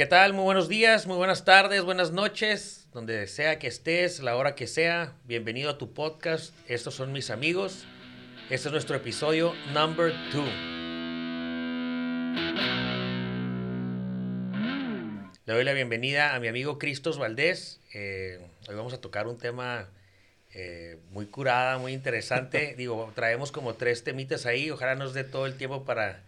¿Qué tal? Muy buenos días, muy buenas tardes, buenas noches, donde sea que estés, la hora que sea. Bienvenido a tu podcast. Estos son mis amigos. Este es nuestro episodio number two. Le doy la bienvenida a mi amigo Cristos Valdés. Eh, hoy vamos a tocar un tema eh, muy curada, muy interesante. Digo, traemos como tres temitas ahí. Ojalá nos dé todo el tiempo para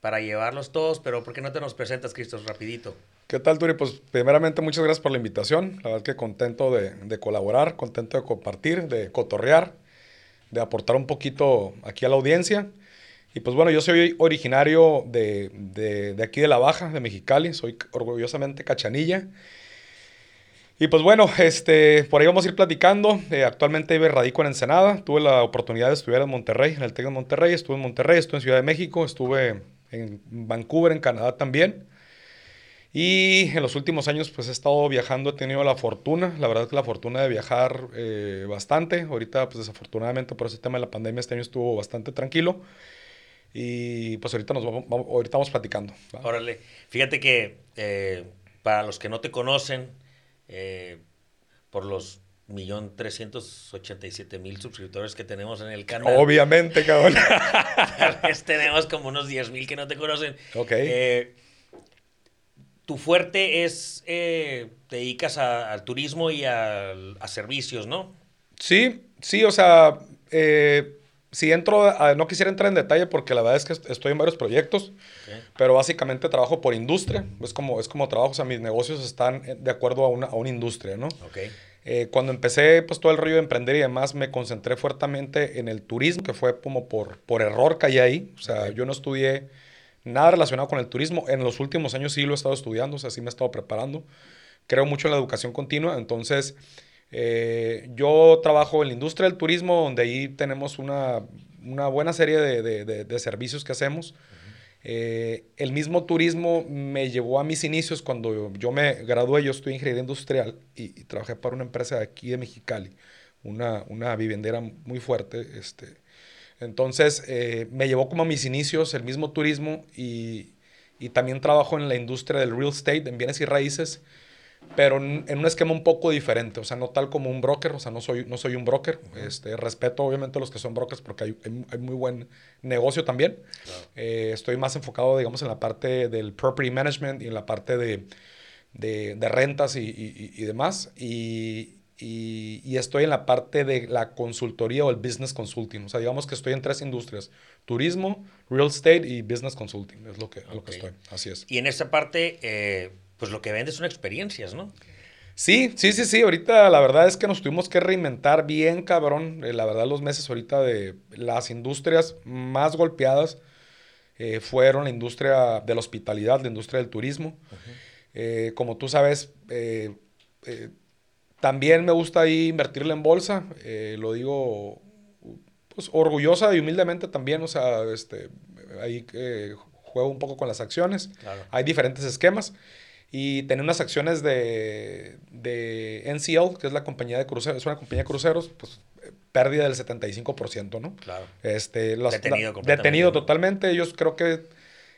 para llevarlos todos, pero ¿por qué no te nos presentas, Cristos, rapidito? ¿Qué tal, Turi? Pues primeramente muchas gracias por la invitación. La verdad que contento de, de, colaborar, contento de compartir, de cotorrear, de aportar un poquito aquí a la audiencia. Y pues bueno, yo soy originario de, de, de aquí de La Baja, de Mexicali, soy orgullosamente cachanilla. Y pues bueno, este, por ahí vamos a ir platicando. Eh, actualmente radico en Ensenada. Tuve la oportunidad de estudiar en Monterrey, en el TEC de Monterrey. Estuve en Monterrey, estuve en Ciudad de México, estuve en Vancouver, en Canadá también. Y en los últimos años pues he estado viajando, he tenido la fortuna, la verdad que la fortuna de viajar eh, bastante. Ahorita pues desafortunadamente por ese tema de la pandemia este año estuvo bastante tranquilo. Y pues ahorita, nos vamos, ahorita vamos platicando. Órale, fíjate que eh, para los que no te conocen, eh, por los millón trescientos ochenta y siete mil suscriptores que tenemos en el canal. Obviamente, cabrón. Tal vez tenemos como unos diez mil que no te conocen. Ok. Eh, tu fuerte es, eh, te dedicas al turismo y a, a, servicios, ¿no? Sí, sí, o sea, eh, si entro, a, no quisiera entrar en detalle porque la verdad es que estoy en varios proyectos, okay. pero básicamente trabajo por industria, es como, es como trabajo, o sea, mis negocios están de acuerdo a una, a una industria, ¿no? Okay. Eh, cuando empecé pues todo el rollo de emprender y demás, me concentré fuertemente en el turismo, que fue como por, por error caí ahí. O sea, yo no estudié nada relacionado con el turismo. En los últimos años sí lo he estado estudiando, o sea, sí me he estado preparando. Creo mucho en la educación continua, entonces eh, yo trabajo en la industria del turismo, donde ahí tenemos una, una buena serie de, de, de, de, servicios que hacemos. Eh, el mismo turismo me llevó a mis inicios cuando yo me gradué, yo estudié ingeniería industrial y, trabajé para una empresa de aquí de Mexicali, una, una vivendera muy fuerte. Este, entonces eh, me llevó como a mis inicios el mismo turismo y, y, también trabajo en la industria del real estate, en bienes y raíces, pero en, un esquema un poco diferente, o sea, no tal como un broker, o sea, no soy, no soy un broker, este, respeto obviamente a los que son brokers porque hay, hay, hay muy buen negocio también, Claro. eh, estoy más enfocado, digamos, en la parte del property management y en la parte de, de, de rentas y, y, y, demás, y, y, estoy en la parte de la consultoría o el business consulting, o sea, digamos que estoy en tres industrias, turismo, real estate y business consulting, es lo que, okay. lo que estoy, así es. Y en esta parte... Eh pues lo que vendes son experiencias, ¿no? Sí, sí, sí, sí. Ahorita la verdad es que nos tuvimos que reinventar bien, cabrón. Eh, la verdad, los meses ahorita de las industrias más golpeadas eh, fueron la industria de la hospitalidad, la industria del turismo. Uh -huh. eh, como tú sabes, eh, también me gusta ahí invertirle en bolsa. Eh, lo digo pues, orgullosa y humildemente también. O sea, este, ahí eh, juego un poco con las acciones. Claro. Hay diferentes esquemas y tenía unas acciones de, de NCL, que es la compañía de cruceros, es una compañía de cruceros, pues pérdida del 75%, ¿no? Claro. Este, los, detenido, la, detenido totalmente. Ellos creo que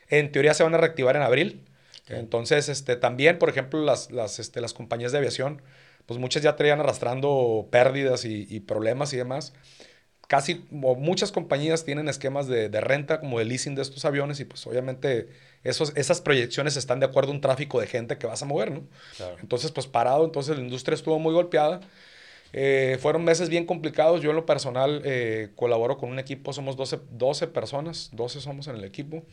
en teoría se van a reactivar en abril. Entonces, este, también, por ejemplo, las, las, este, las compañías de aviación, pues muchas ya traían arrastrando pérdidas y, y problemas y demás casi o muchas compañías tienen esquemas de, de, renta como de leasing de estos aviones y pues obviamente esos, esas proyecciones están de acuerdo a un tráfico de gente que vas a mover, ¿no? Claro. Entonces pues parado, entonces la industria estuvo muy golpeada. Eh, fueron meses bien complicados. Yo en lo personal eh, colaboro con un equipo, somos 12, 12 personas, 12 somos en el equipo.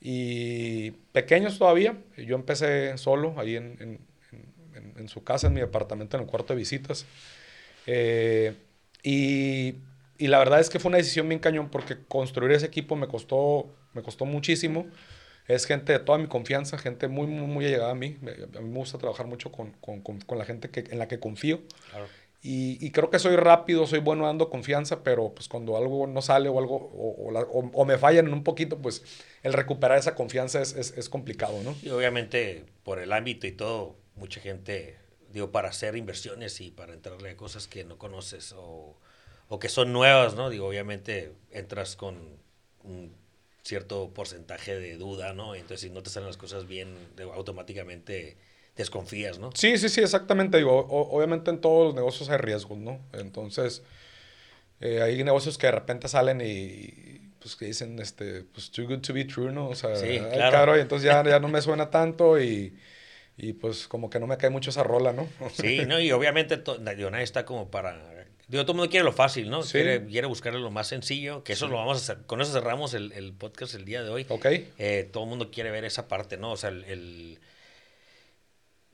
Y pequeños todavía. Yo empecé solo ahí en, en, en, en su casa, en mi departamento, en el cuarto de visitas. Eh, y y la verdad es que fue una decisión bien cañón porque construir ese equipo me costó, me costó muchísimo. Es gente de toda mi confianza, gente muy, muy, muy allegada a mí. A mí me gusta trabajar mucho con, con, con, con la gente que, en la que confío. Claro. Y, y, creo que soy rápido, soy bueno dando confianza, pero pues cuando algo no sale o algo, o, o, la, o, o me fallan en un poquito, pues el recuperar esa confianza es, es, es, complicado, ¿no? Y obviamente por el ámbito y todo, mucha gente, digo, para hacer inversiones y para entrarle a cosas que no conoces o o que son nuevas, ¿no? Digo, obviamente entras con un cierto porcentaje de duda, ¿no? Entonces, si no te salen las cosas bien, automáticamente desconfías, ¿no? Sí, sí, sí, exactamente. Digo, obviamente en todos los negocios hay riesgos, ¿no? Entonces, eh, hay negocios que de repente salen y, pues que dicen, este, pues too good to be true, ¿no? O sea, sí, claro. y entonces ya, ya no me suena tanto y, y, pues como que no me cae mucho esa rola, ¿no? sí, no, y obviamente nadie está como para... Digo, todo el mundo quiere lo fácil, ¿no? Quiere, quiere buscar lo más sencillo, que eso lo vamos a hacer. Con eso cerramos el, el podcast el día de hoy. Ok. Eh, todo el mundo quiere ver esa parte, ¿no? O sea, el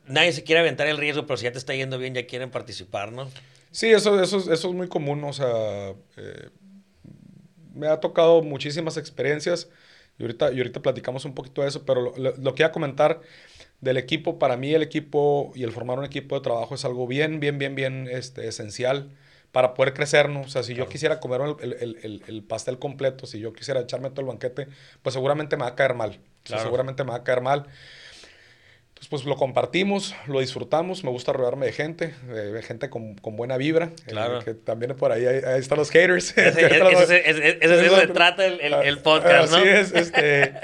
nadie se quiere aventar el riesgo, pero si ya te está yendo bien, ya quieren participar, ¿no? Sí, eso, eso, eso es muy común, o sea, eh, me ha tocado muchísimas experiencias y ahorita, y ahorita platicamos un poquito de eso, pero lo, lo, que iba a comentar del equipo, para mí el equipo y el formar un equipo de trabajo es algo bien, bien, bien, bien este, esencial para poder crecer, ¿no? O sea, si yo quisiera comer el, el, el, el, pastel completo, si yo quisiera echarme todo el banquete, pues seguramente me va a caer mal. seguramente me va a caer mal pues lo compartimos, lo disfrutamos. Me gusta rodearme de gente, de gente con, con buena vibra. Eh, claro. que también por ahí, ahí, están los haters. Ese, ese, se trata el, el, podcast, ¿no? Así es. Este,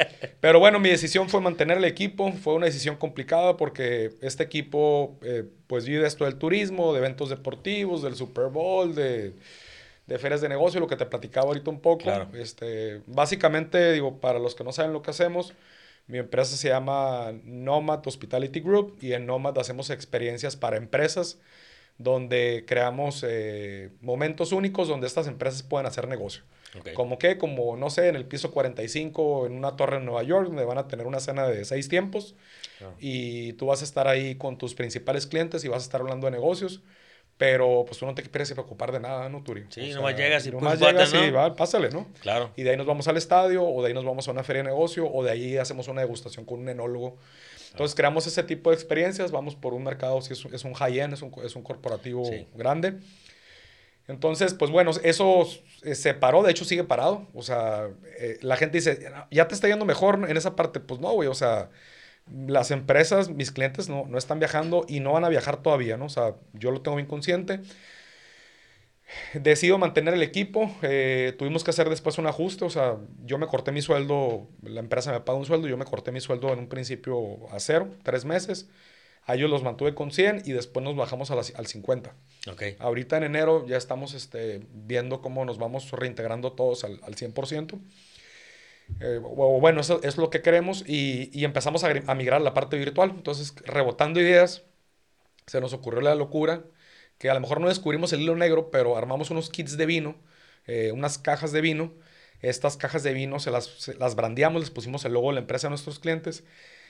pero bueno, mi decisión fue mantener el equipo. Fue una decisión complicada porque este equipo, eh, pues vive esto del turismo, de eventos deportivos, del Super Bowl, de de ferias de negocio, lo que te platicaba ahorita un poco. Claro. Este, básicamente, digo, para los que no saben lo que hacemos, mi empresa se llama Nomad Hospitality Group y en Nomad hacemos experiencias para empresas donde creamos eh, momentos únicos donde estas empresas pueden hacer negocio. Como que, como no sé, en el piso 45 en una torre en Nueva York, donde van a tener una cena de seis tiempos y tú vas a estar ahí con tus principales clientes y vas a estar hablando de negocios. Pero pues tú no te quieres preocupar de nada, ¿no, Turi? Sí, nomás llegas y nomás pues, llegas y va, pásale, ¿no? Claro. Y de ahí nos vamos al estadio, o de ahí nos vamos a una feria de negocio, o de ahí hacemos una degustación con un enólogo. Entonces creamos ese tipo de experiencias, vamos por un mercado, si es, es un high-end, es un, es un corporativo grande. Entonces, pues bueno, eso eh, se paró, de hecho sigue parado. O sea, eh, la gente dice, ya te está yendo mejor en esa parte. Pues no, güey, o sea, las empresas, mis clientes no, no, están viajando y no van a viajar todavía, ¿no? O sea, yo lo tengo bien consciente. Decido mantener el equipo. Eh, tuvimos que hacer después un ajuste. O sea, yo me corté mi sueldo. La empresa me paga un sueldo. Yo me corté mi sueldo en un principio a cero, tres meses. A ellos los mantuve con 100 y después nos bajamos a al 50. Okay. Ahorita en enero ya estamos este, viendo cómo nos vamos reintegrando todos al, al 100%. Eh, o bueno, eso es lo que queremos y, y empezamos a, migrar a la parte virtual. Entonces, rebotando ideas, se nos ocurrió la locura que a lo mejor no descubrimos el hilo negro, pero armamos unos kits de vino, eh, unas cajas de vino. Estas cajas de vino se las, las brandeamos, les pusimos el logo de la empresa a nuestros clientes,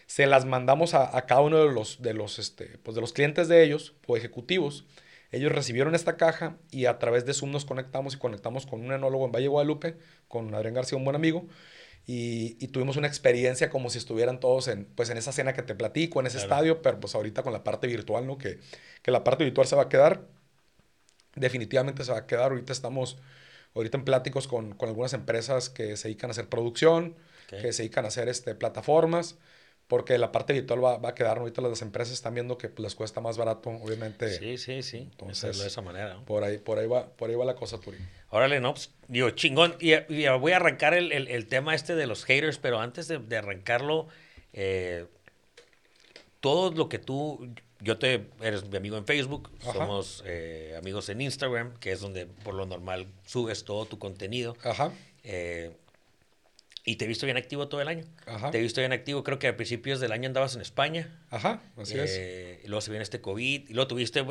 se las mandamos a, a cada uno de los, de, los, este, pues de los clientes de ellos o ejecutivos. Ellos recibieron esta caja y a través de Zoom nos conectamos y conectamos con un enólogo en Valle Guadalupe, con Adrián García, un buen amigo, y, tuvimos una experiencia como si estuvieran todos en, pues, en esa cena que te platico, en ese estadio, pero pues ahorita con la parte virtual, ¿no? Que, que la parte virtual se va a quedar, definitivamente se va a quedar, ahorita estamos, ahorita en pláticos con, con algunas empresas que se dedican a hacer producción, que se dedican a hacer este, plataformas, porque la parte virtual va, va, a quedar, ahorita las empresas están viendo que pues, les cuesta más barato, obviamente. Sí, sí, sí, entonces, de esa manera. Por, ahí, por, ahí va, por ahí va la cosa, Turi. Órale, no, pues, digo, chingón. Y, voy a arrancar el, el, tema este de los haters, pero antes de, de arrancarlo, eh, todo lo que tú, yo te, eres mi amigo en Facebook, somos eh, amigos en Instagram, que es donde por lo normal subes todo tu contenido. Ajá. Eh, y te he visto bien activo todo el año. Ajá. Te he visto bien activo, creo que a principios del año andabas en España. Ajá, así es. Y luego se viene este COVID, y luego tuviste,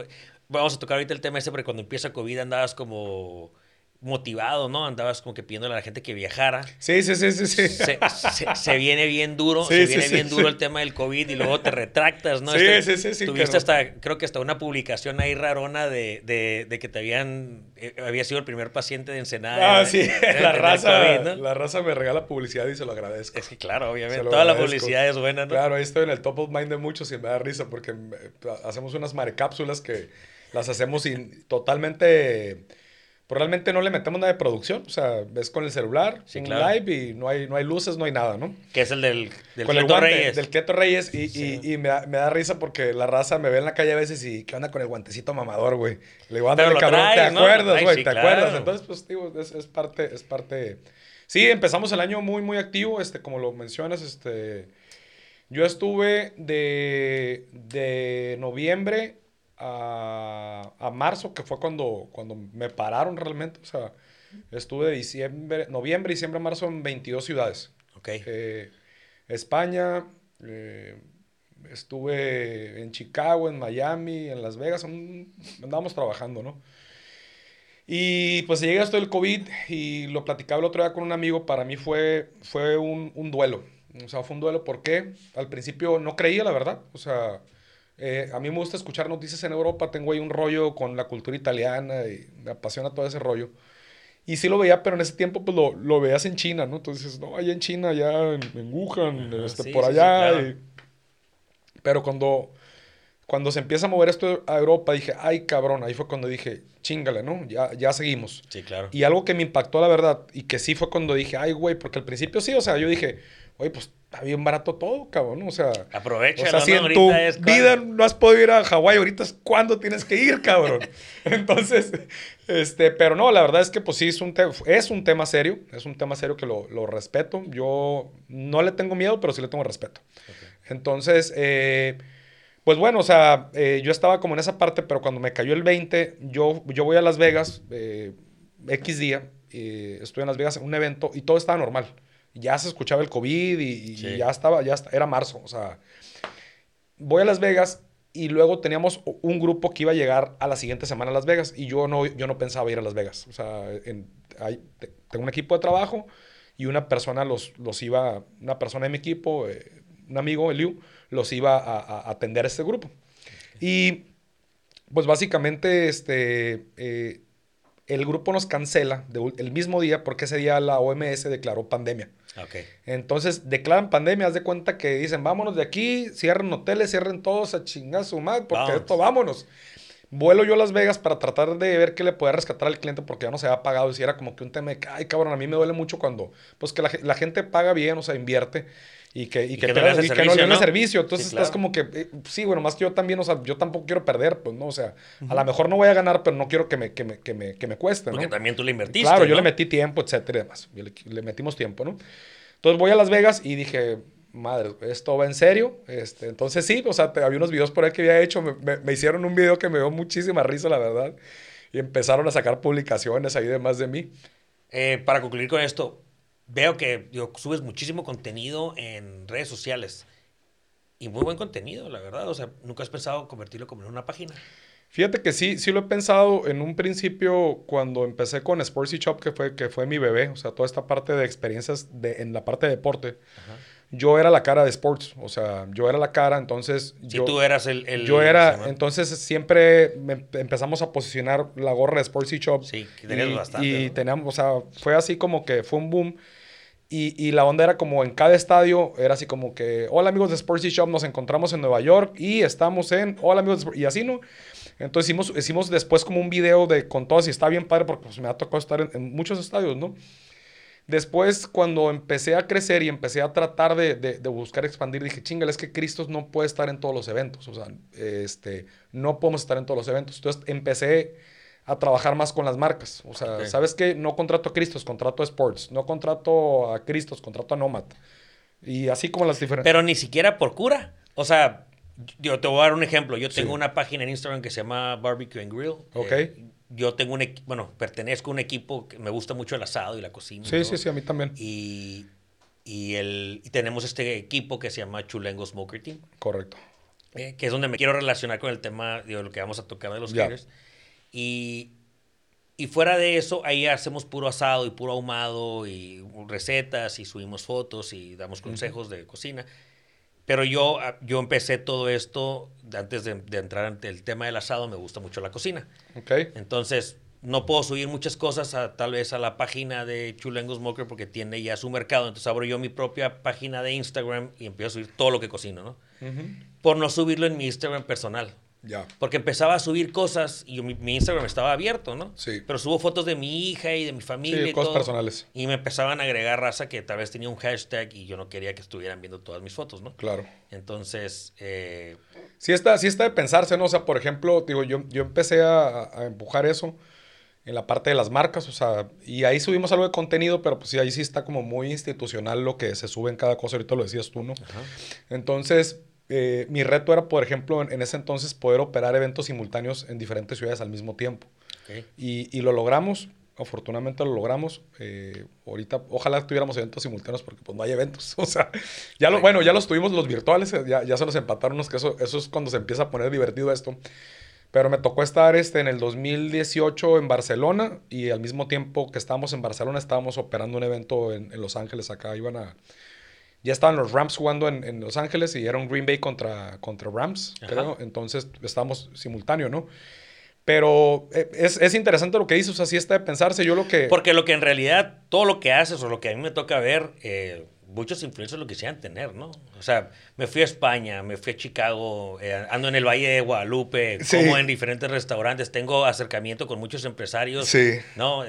vamos a tocar ahorita el tema este, porque cuando empieza COVID andabas como motivado, ¿no? Andabas como que pidiéndole a la gente que viajara. Sí, sí, sí, sí. sí. Se, viene bien duro, se viene bien duro el tema del COVID y luego te retractas, ¿no? Sí, este, sí, sí, Tuviste hasta, creo que hasta una publicación ahí rarona de, de, de que te habían, eh, había sido el primer paciente de Ensenada. Ah, sí, la raza, la raza me regala publicidad y se lo agradezco. Es que claro, obviamente, toda la publicidad es buena, ¿no? Claro, ahí estoy en el top of mind de muchos y me da risa porque hacemos unas marecápsulas que las hacemos sin, totalmente realmente no le metemos nada de producción. O sea, ves con el celular, un live y no hay, no hay luces, no hay nada, ¿no? Que es el del, del Cleto Reyes. Del Cleto Reyes. Y, y, me, da, me, da, risa porque la raza me ve en la calle a veces y ¿qué onda con el guantecito mamador, güey? Le digo, ándale, cabrón, ¿te acuerdas, güey? ¿Te acuerdas? Entonces, pues, digo, es, es, parte, es parte Sí, empezamos el año muy, muy activo, este, como lo mencionas, este, yo estuve de, de noviembre a, a, marzo, que fue cuando, cuando me pararon realmente, o sea, estuve de diciembre, noviembre, diciembre, marzo en 22 ciudades. Ok. Eh, España, eh, estuve en Chicago, en Miami, en Las Vegas, andábamos trabajando, ¿no? Y pues llega esto del COVID y lo platicaba el otro día con un amigo, para mí fue, fue un, un duelo. O sea, fue un duelo porque al principio no creía, la verdad. O sea, eh, a mí me gusta escuchar noticias en Europa, tengo ahí un rollo con la cultura italiana y me apasiona todo ese rollo. Y sí lo veía, pero en ese tiempo pues lo, lo veías en China, ¿no? Entonces, no, allá en China, allá en, Wuhan, este, por allá. Pero cuando cuando se empieza a mover esto a Europa, dije, ay, cabrón, ahí fue cuando dije, chingale, ¿no? Ya, ya seguimos. Sí, claro. Y algo que me impactó, la verdad, y que sí fue cuando dije, ay, güey, porque al principio sí, o sea, yo dije, oye, pues está bien barato todo, cabrón, O sea, aprovecha. O sea, si en tu vida no has podido ir a Hawái, ahorita es cuando tienes que ir, cabrón. Entonces, este, pero no, la verdad es que pues sí, es un, es un tema serio, es un tema serio que lo, lo, respeto. Yo no le tengo miedo, pero sí le tengo respeto. Entonces, eh pues bueno, o sea, eh, yo estaba como en esa parte, pero cuando me cayó el 20, yo, yo voy a Las Vegas, eh, X día, estoy en Las Vegas en un evento y todo estaba normal. Ya se escuchaba el COVID y, ya estaba, ya era marzo, o sea, voy a Las Vegas y luego teníamos un grupo que iba a llegar a la siguiente semana a Las Vegas y yo no, yo no pensaba ir a Las Vegas. O sea, hay, tengo un equipo de trabajo y una persona los, los iba, una persona de mi equipo, eh, un amigo, Eliu, los iba a, atender a este grupo. Y pues básicamente este, eh, el grupo nos cancela el mismo día porque ese día la OMS declaró pandemia. Okay. Entonces declaran pandemia, haz de cuenta que dicen, vámonos de aquí, cierren hoteles, cierren todos a chingar su madre, porque esto vámonos. Vuelo yo a Las Vegas para tratar de ver qué le podía rescatar al cliente porque ya no se había pagado. Y si era como que un tema de, ay cabrón, a mí me duele mucho cuando, pues que la, la gente paga bien, o sea, invierte y que, y, que, no le servicio, servicio. Entonces estás como que, eh, sí, bueno, más que yo también, o sea, yo tampoco quiero perder, pues, ¿no? O sea, a lo mejor no voy a ganar, pero no quiero que me, que me, que me, que me cueste, Porque también tú le invertiste, Claro, yo le metí tiempo, etcétera y demás. Le, le, metimos tiempo, ¿no? Entonces voy a Las Vegas y dije, madre, esto va en serio. Este, entonces sí, o sea, había unos videos por ahí que había hecho, me, me, hicieron un video que me dio muchísima risa, la verdad. Y empezaron a sacar publicaciones ahí de más de mí. Eh, para concluir con esto, veo que subes muchísimo contenido en redes sociales. Y muy buen contenido, la verdad. O sea, ¿nunca has pensado convertirlo como en una página? Fíjate que sí, sí lo he pensado en un principio cuando empecé con Sportsy Shop, que fue, que fue mi bebé. O sea, toda esta parte de experiencias de, en la parte de deporte. Yo era la cara de sports, o sea, yo era la cara, entonces... Sí, tú eras el... yo era, entonces siempre empezamos a posicionar la gorra de Sportsy Shop. Sí, que tenías bastante. Y teníamos, o sea, fue así como que fue un boom. Y, y, la onda era como en cada estadio, era así como que, hola amigos de Sportsy Shop, nos encontramos en Nueva York y estamos en, hola amigos de y así, ¿no? Entonces hicimos, hicimos después como un video de con todos y está bien padre porque pues, me ha tocado estar en, muchos estadios, ¿no? Después, cuando empecé a crecer y empecé a tratar de, de, de buscar expandir, dije, chingale, es que Cristo no puede estar en todos los eventos, o sea, este, no podemos estar en todos los eventos. Entonces empecé a trabajar más con las marcas. O sea, ¿sabes qué? No contrato a Cristos, contrato a Sports. No contrato a Cristos, contrato a Nomad. Y así como las diferentes. Pero ni siquiera por cura. O sea, yo te voy a dar un ejemplo. Yo tengo una página en Instagram que se llama Barbecue and Grill. Ok. Eh, yo tengo un equipo, bueno, pertenezco a un equipo que me gusta mucho el asado y la cocina. Sí, sí, sí, a mí también. Y, y, el, y tenemos este equipo que se llama Chulengo Smoker Team. Correcto. Eh, que es donde me quiero relacionar con el tema de lo que vamos a tocar de los yeah. Y, y fuera de eso, ahí hacemos puro asado y puro ahumado y recetas y subimos fotos y damos consejos de cocina. Pero yo, ah, yo empecé todo esto antes de, entrar ante el tema del asado, me gusta mucho la cocina. Okay. Entonces, no puedo subir muchas cosas a, tal vez a la página de Chulengo Smoker porque tiene ya su mercado. Entonces abro yo mi propia página de Instagram y empiezo a subir todo lo que cocino, ¿no? Por no subirlo en mi Instagram personal. Ya. Porque empezaba a subir cosas y mi, Instagram estaba abierto, ¿no? Sí. Pero subo fotos de mi hija y de mi familia. Sí, y cosas personales. Y me empezaban a agregar raza que tal vez tenía un hashtag y yo no quería que estuvieran viendo todas mis fotos, ¿no? Claro. Entonces. Eh... Sí, está, sí está de pensarse, ¿no? O sea, por ejemplo, digo, yo, yo empecé a, a empujar eso en la parte de las marcas, o sea, y ahí subimos algo de contenido, pero pues sí, ahí sí está como muy institucional lo que se sube en cada cosa, ahorita lo decías tú, ¿no? Entonces, eh, mi reto era, por ejemplo, en, ese entonces poder operar eventos simultáneos en diferentes ciudades al mismo tiempo. Y, y, lo logramos, afortunadamente lo logramos. Eh, ahorita, ojalá tuviéramos eventos simultáneos porque pues no hay eventos. O sea, ya lo, bueno, ya los tuvimos los virtuales, ya, ya se nos empataron unos que eso, eso es cuando se empieza a poner divertido esto. Pero me tocó estar este, en el 2018 en Barcelona y al mismo tiempo que estábamos en Barcelona estábamos operando un evento en, Los Ángeles. Acá iban a... Ya estaban los Rams jugando en, Los Ángeles y era un Green Bay contra, contra Rams, creo. Entonces estábamos simultáneo, ¿no? Pero eh, es, es, interesante lo que dices, o sea, sí está de pensarse. Yo lo que... Porque lo que en realidad, todo lo que haces o lo que a mí me toca ver... Eh, muchos influencers lo quisieran tener, ¿no? O sea, me fui a España, me fui a Chicago, eh, ando en el Valle de Guadalupe, como en diferentes restaurantes, tengo acercamiento con muchos empresarios, sí. ¿no?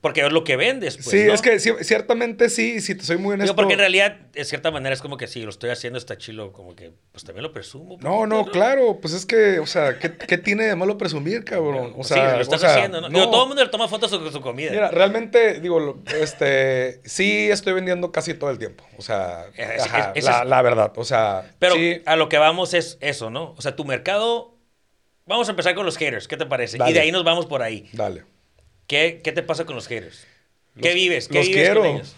porque es lo que vendes, pues, Sí, es que ciertamente sí, si te soy muy honesto. porque en realidad, de cierta manera, es como que sí, lo estoy haciendo, está chilo, como que, pues también lo presumo. No, no, claro, pues es que, o sea, ¿qué, ¿qué, tiene de malo presumir, cabrón? O sea, sí, lo estás haciendo, ¿no? Digo, todo el mundo le toma fotos con su comida. Mira, realmente, digo, este, sí estoy vendiendo casi todo el tiempo. O sea, la, verdad. O sea, pero a lo que vamos es eso, ¿no? O sea, tu mercado. Vamos a empezar con los haters. ¿Qué te parece? Y de ahí nos vamos por ahí. Dale. ¿Qué, qué te pasa con los haters? ¿Qué vives? ¿Qué los vives quiero. con ellos?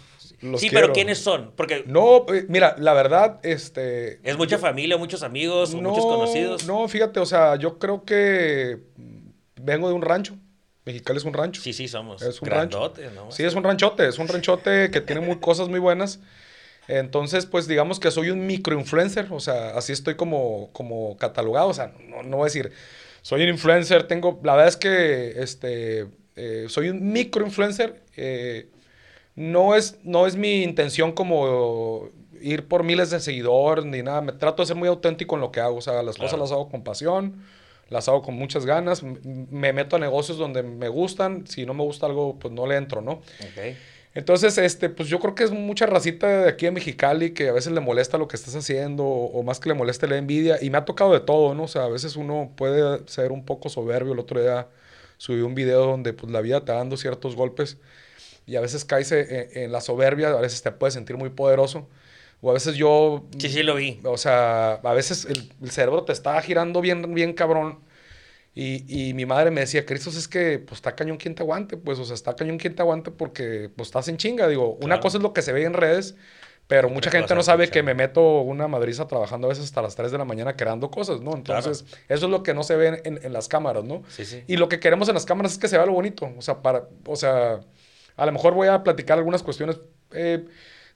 sí, pero ¿quiénes son? Porque no, eh, mira, la verdad, este es mucha familia, muchos amigos, muchos conocidos. No, fíjate, o sea, yo creo que vengo de un rancho. Mexicali es un rancho. Sí, sí, somos. Es un rancho. ¿no? Sí, es un ranchote, es un ranchote que tiene muy, cosas muy buenas. Entonces, pues digamos que soy un microinfluencer, o sea, así estoy como, como catalogado, o sea, no, no voy a decir, soy un influencer, tengo, la verdad es que este, eh, soy un microinfluencer, eh, no, es, no es mi intención como ir por miles de seguidores ni nada, me trato de ser muy auténtico en lo que hago, o sea, las cosas las hago con pasión, las hago con muchas ganas, me meto a negocios donde me gustan, si no me gusta algo, pues no le entro, ¿no? Okay. Entonces, este, pues yo creo que es mucha racita de aquí en Mexicali que a veces le molesta lo que estás haciendo o, más que le moleste la envidia. Y me ha tocado de todo, ¿no? O sea, a veces uno puede ser un poco soberbio. El otro día subí un video donde pues la vida te va dando ciertos golpes y a veces caes en, la soberbia, a veces te puedes sentir muy poderoso. O a veces yo... Sí, sí, lo vi. O sea, a veces el, el cerebro te está girando bien, bien cabrón y, y, mi madre me decía, Cristo, es que pues está cañón quien te aguante, pues, o sea, está cañón quien te aguante porque pues estás en chinga. Digo, una cosa es lo que se ve en redes, pero mucha gente no sabe que me meto una madriza trabajando a veces hasta las 3 de la mañana creando cosas, ¿no? Entonces, eso es lo que no se ve en, en, las cámaras, ¿no? Sí, sí. Y lo que queremos en las cámaras es que se vea lo bonito. O sea, para, o sea, a lo mejor voy a platicar algunas cuestiones. Eh,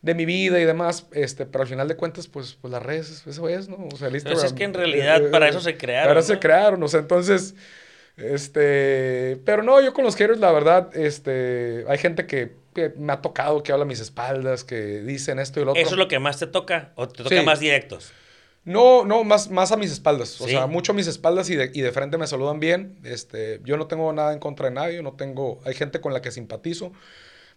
de mi vida y demás, este, pero al final de cuentas, pues, pues las redes, eso es, ¿no? O sea, listo. Pero es que en realidad para eso se crearon. Para eso se crearon, o sea, entonces, este, pero no, yo con los haters, la verdad, este, hay gente que, me ha tocado, que habla a mis espaldas, que dicen esto y lo otro. ¿Eso es lo que más te toca o te toca más directos? No, no, más, más a mis espaldas. O sea, mucho a mis espaldas y de, y de frente me saludan bien. Este, yo no tengo nada en contra de nadie, no tengo, hay gente con la que simpatizo.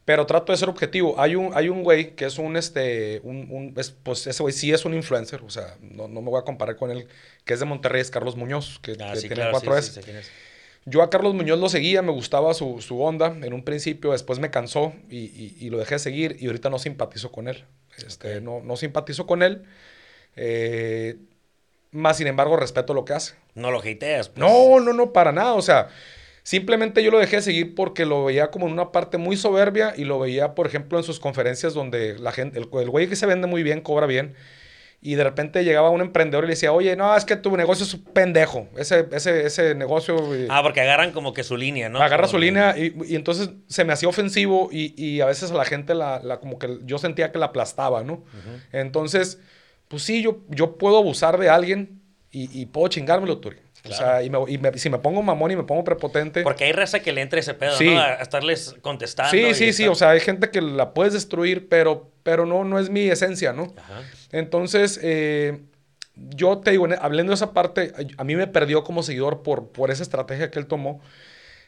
Pero trato de ser objetivo. Hay un, hay un güey que es un, este, un, un pues ese güey sí es un influencer, o sea, no, no, me voy a comparar con él, que es de Monterrey, es Carlos Muñoz, que, ah, tiene cuatro sí, Yo a Carlos Muñoz lo seguía, me gustaba su, su onda en un principio, después me cansó y, y, lo dejé de seguir y ahorita no simpatizo con él. Este, no, no simpatizo con él. Eh, más sin embargo, respeto lo que hace. No lo hateas. Pues. No, no, no, para nada. O sea, Simplemente yo lo dejé de seguir porque lo veía como en una parte muy soberbia y lo veía, por ejemplo, en sus conferencias donde la gente, el, güey que se vende muy bien, cobra bien. Y de repente llegaba un emprendedor y le decía, oye, no, es que tu negocio es un pendejo. Ese, ese, ese negocio. Ah, porque agarran como que su línea, ¿no? Agarra su línea y, y, entonces se me hacía ofensivo y, y a veces a la gente la, la, como que yo sentía que la aplastaba, ¿no? Entonces, pues sí, yo, yo puedo abusar de alguien y, y puedo chingármelo, Turi. O sea, y, si me pongo mamón y me pongo prepotente. Porque hay raza que le entre ese pedo, ¿no? A estarles contestando. Sí, sí, sí. O sea, hay gente que la puedes destruir, pero, pero no, no es mi esencia, ¿no? Ajá. Entonces, eh, yo te digo, hablando de esa parte, a mí me perdió como seguidor por, por esa estrategia que él tomó.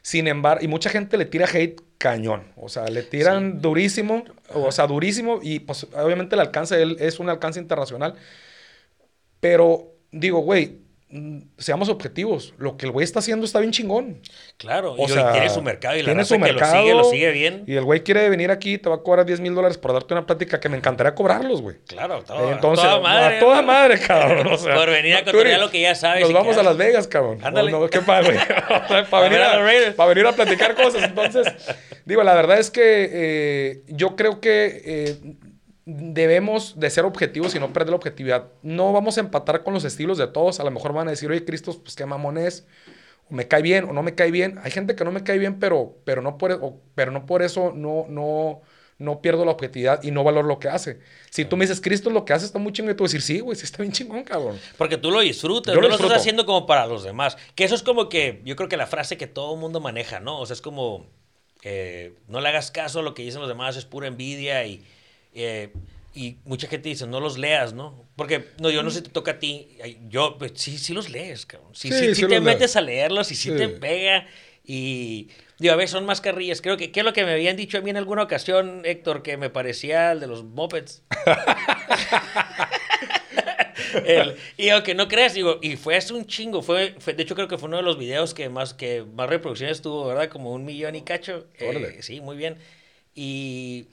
Sin embargo, y mucha gente le tira hate cañón. O sea, le tiran durísimo. O sea, durísimo. Y pues obviamente el alcance de él es un alcance internacional. Pero digo, güey, seamos objetivos. Lo que el güey está haciendo está bien chingón. Claro, O y sea, tiene su mercado y la tiene raza su que mercado, lo sigue, lo sigue bien. Y el güey quiere venir aquí, te va a cobrar 10 mil dólares por darte una plática que me encantaría cobrarlos, güey. Claro, todo, Entonces, toda madre. a toda madre, cabrón. o sea, Por venir a cotorrear lo que ya sabes Nos vamos a Las. Vegas, cabrón. Ándale. No, qué padre. Sea, para, venir a a, para venir a platicar cosas. Entonces, digo, la verdad es que eh, yo creo que eh, debemos de ser objetivos y no perder la objetividad. No vamos a empatar con los estilos de todos. A lo mejor van a decir, oye, Cristo, pues qué mamón es. O me cae bien o no me cae bien. Hay gente que no me cae bien, pero, pero, no, por, o- pero no por eso no, no, no pierdo la objetividad y no valoro lo que hace. Si tú me dices, Cristo, lo que hace está muy chingón, y tú decir, sí, güey, sí está bien chingón, cabrón. Porque tú lo disfrutas, Yo no lo lo estás haciendo como para los demás. Que eso es como que, yo creo que la frase que todo el mundo maneja, ¿no? O sea, es como, eh, no le hagas caso a lo que dicen los demás, es pura envidia y, eh, y mucha gente dice, no los leas, ¿no? Porque, no, yo no sé si te toca a ti, yo, pues, sí, sí los lees, cabrón. Sí, Sí, sí, sí te leo. metes a leerlos y sí, te pega y... Digo, a ver, son mascarrillas. Creo que, ¿qué es lo que me habían dicho a mí en alguna ocasión, Héctor, que me parecía el de los mopeds? El- y aunque no creas, digo, y fue hace un chingo, fue, fue- de hecho creo que fue uno de los videos que más, que más reproducciones tuvo, ¿verdad? Como un millón y cacho. Eh, sí, muy bien. Y,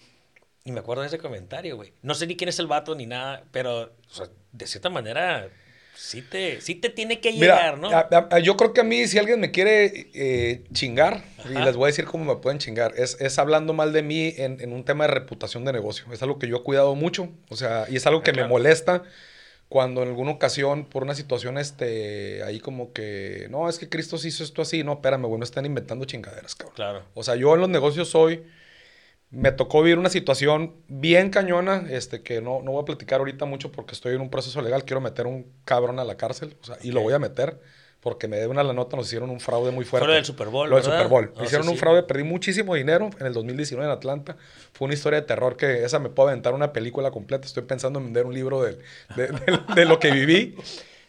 y me acuerdo de ese comentario, güey. No sé ni quién es el vato ni nada, pero o sea, de cierta manera sí te, sí te tiene que llegar, Mira, ¿no? a- a- yo creo que a mí, si alguien me quiere eh, chingar, y les voy a decir cómo me pueden chingar, es, es hablando mal de mí en, en un tema de reputación de negocio. Es algo que yo he cuidado mucho, o sea, y es algo que me molesta cuando en alguna ocasión, por una situación, este, ahí como que, no, es que Cristo sí hizo esto así, no, espérame, güey, no están inventando chingaderas, cabrón. Claro. O sea, yo en los negocios soy. Me tocó vivir una situación bien cañona, este, que no, no voy a platicar ahorita mucho porque estoy en un proceso legal. Quiero meter un cabrón a la cárcel, o sea, y lo voy a meter porque me debe una la nota, nos hicieron un fraude muy Fue fuerte. lo del Super Bowl, Lo del. Super Bowl. Ah, hicieron sí, un fraude, perdí muchísimo dinero en el 2019 en Atlanta. Fue una historia de terror que esa me puedo aventar una película completa. Estoy pensando en vender un libro de, de- de- de lo que viví.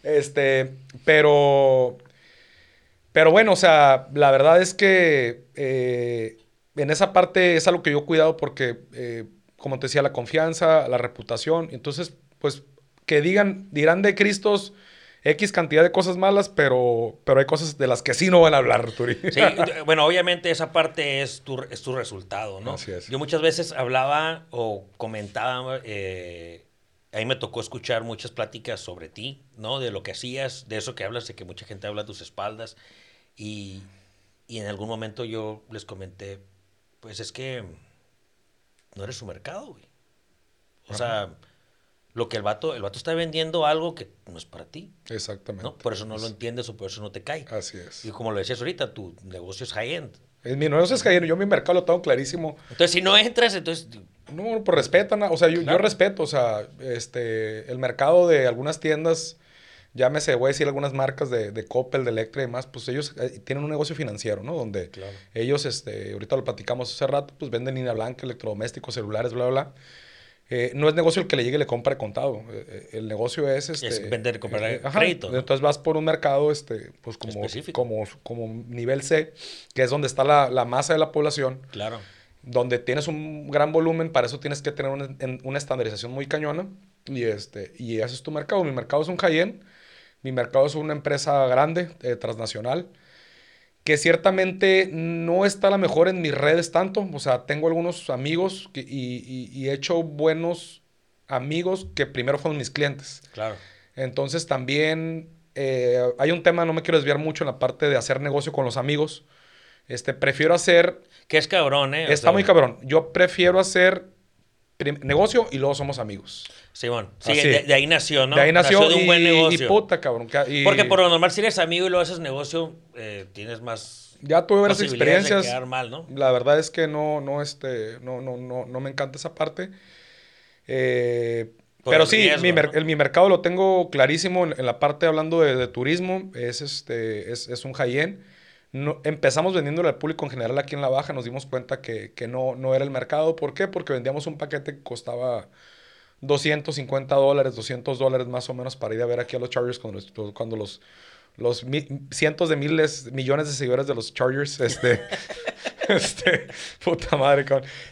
Este, pero, pero bueno, o sea, la verdad es que eh, en esa parte es algo que yo he cuidado porque, eh, como te decía, la confianza, la reputación. Entonces, pues, que digan, dirán de Cristos X cantidad de cosas malas, pero, pero hay cosas de las que sí no van a hablar, Turi. Sí, bueno, obviamente esa parte es tu, es tu resultado, ¿no? Así es. Yo muchas veces hablaba o comentaba, eh, ahí me tocó escuchar muchas pláticas sobre ti, ¿no? De lo que hacías, de eso que hablas, de que mucha gente habla a tus espaldas. Y, y en algún momento yo les comenté, pues es que no eres su mercado, güey. O sea, lo que el vato, el vato está vendiendo algo que no es para ti, Exactamente. ¿no? Por eso no lo entiendes o por eso no te cae. Así es. Y como lo decías ahorita, tu negocio es high-end. Mi negocio es que yo mi mercado lo tengo clarísimo. Entonces, si no entras, entonces... No, por respeto, na- o sea, yo, yo respeto, o sea, este, el mercado de algunas tiendas, llámese, voy a decir algunas marcas de, de Coppel, de Electra y demás, pues ellos eh, tienen un negocio financiero, ¿no? Donde Claro. ellos, este, ahorita lo platicamos hace rato, pues venden línea blanca, electrodomésticos, celulares, bla, bla, bla. Eh, no es negocio el que le llegue y le compre contado. Eh, eh, el negocio es, este, Es vender comprar a ajá. crédito, ¿no? Entonces vas por un mercado, este, pues como, Específico. como, como nivel C, que es donde está la, la masa de la población Claro. donde tienes un gran volumen, para eso tienes que tener una, una estandarización muy cañona y, este, y ese es tu mercado. Mi mercado es un high-end, mi mercado es una empresa grande, eh, transnacional, que ciertamente no está a la mejor en mis redes tanto. O sea, tengo algunos amigos que- y, y- y he hecho buenos amigos que primero fueron mis clientes. Claro. Entonces también eh, hay un tema, no me quiero desviar mucho en la parte de hacer negocio con los amigos. Este, prefiero hacer Que es cabrón, ¿eh? O Está sea, muy cabrón. Yo prefiero hacer negocio y luego somos amigos. Simón. Sí, de, de ahí nació, ¿no? De ahí nació, de un y, buen y negocio. puta, cabrón. y Porque por lo normal, si eres amigo y lo haces negocio, eh, tienes más Ya tuve varias experiencias. de quedar mal, ¿no? La verdad es que no, no, este, no, no, no, no me encanta esa parte. Eh, pero sí, riesgo, mi, mer- ¿no? el- mi mercado lo tengo clarísimo en, en la parte hablando de, de turismo. Es, este, es, es un high-end. No, empezamos vendiéndole al público en general aquí en La Baja. Nos dimos cuenta que, que no, no era el mercado. ¿Por qué? Porque vendíamos un paquete que costaba 250 dólares, 200 dólares más o menos para ir a ver aquí a los Chargers cuando los, cuando los, los mi- cientos de miles, millones de seguidores de los Chargers este, Este, puta madre.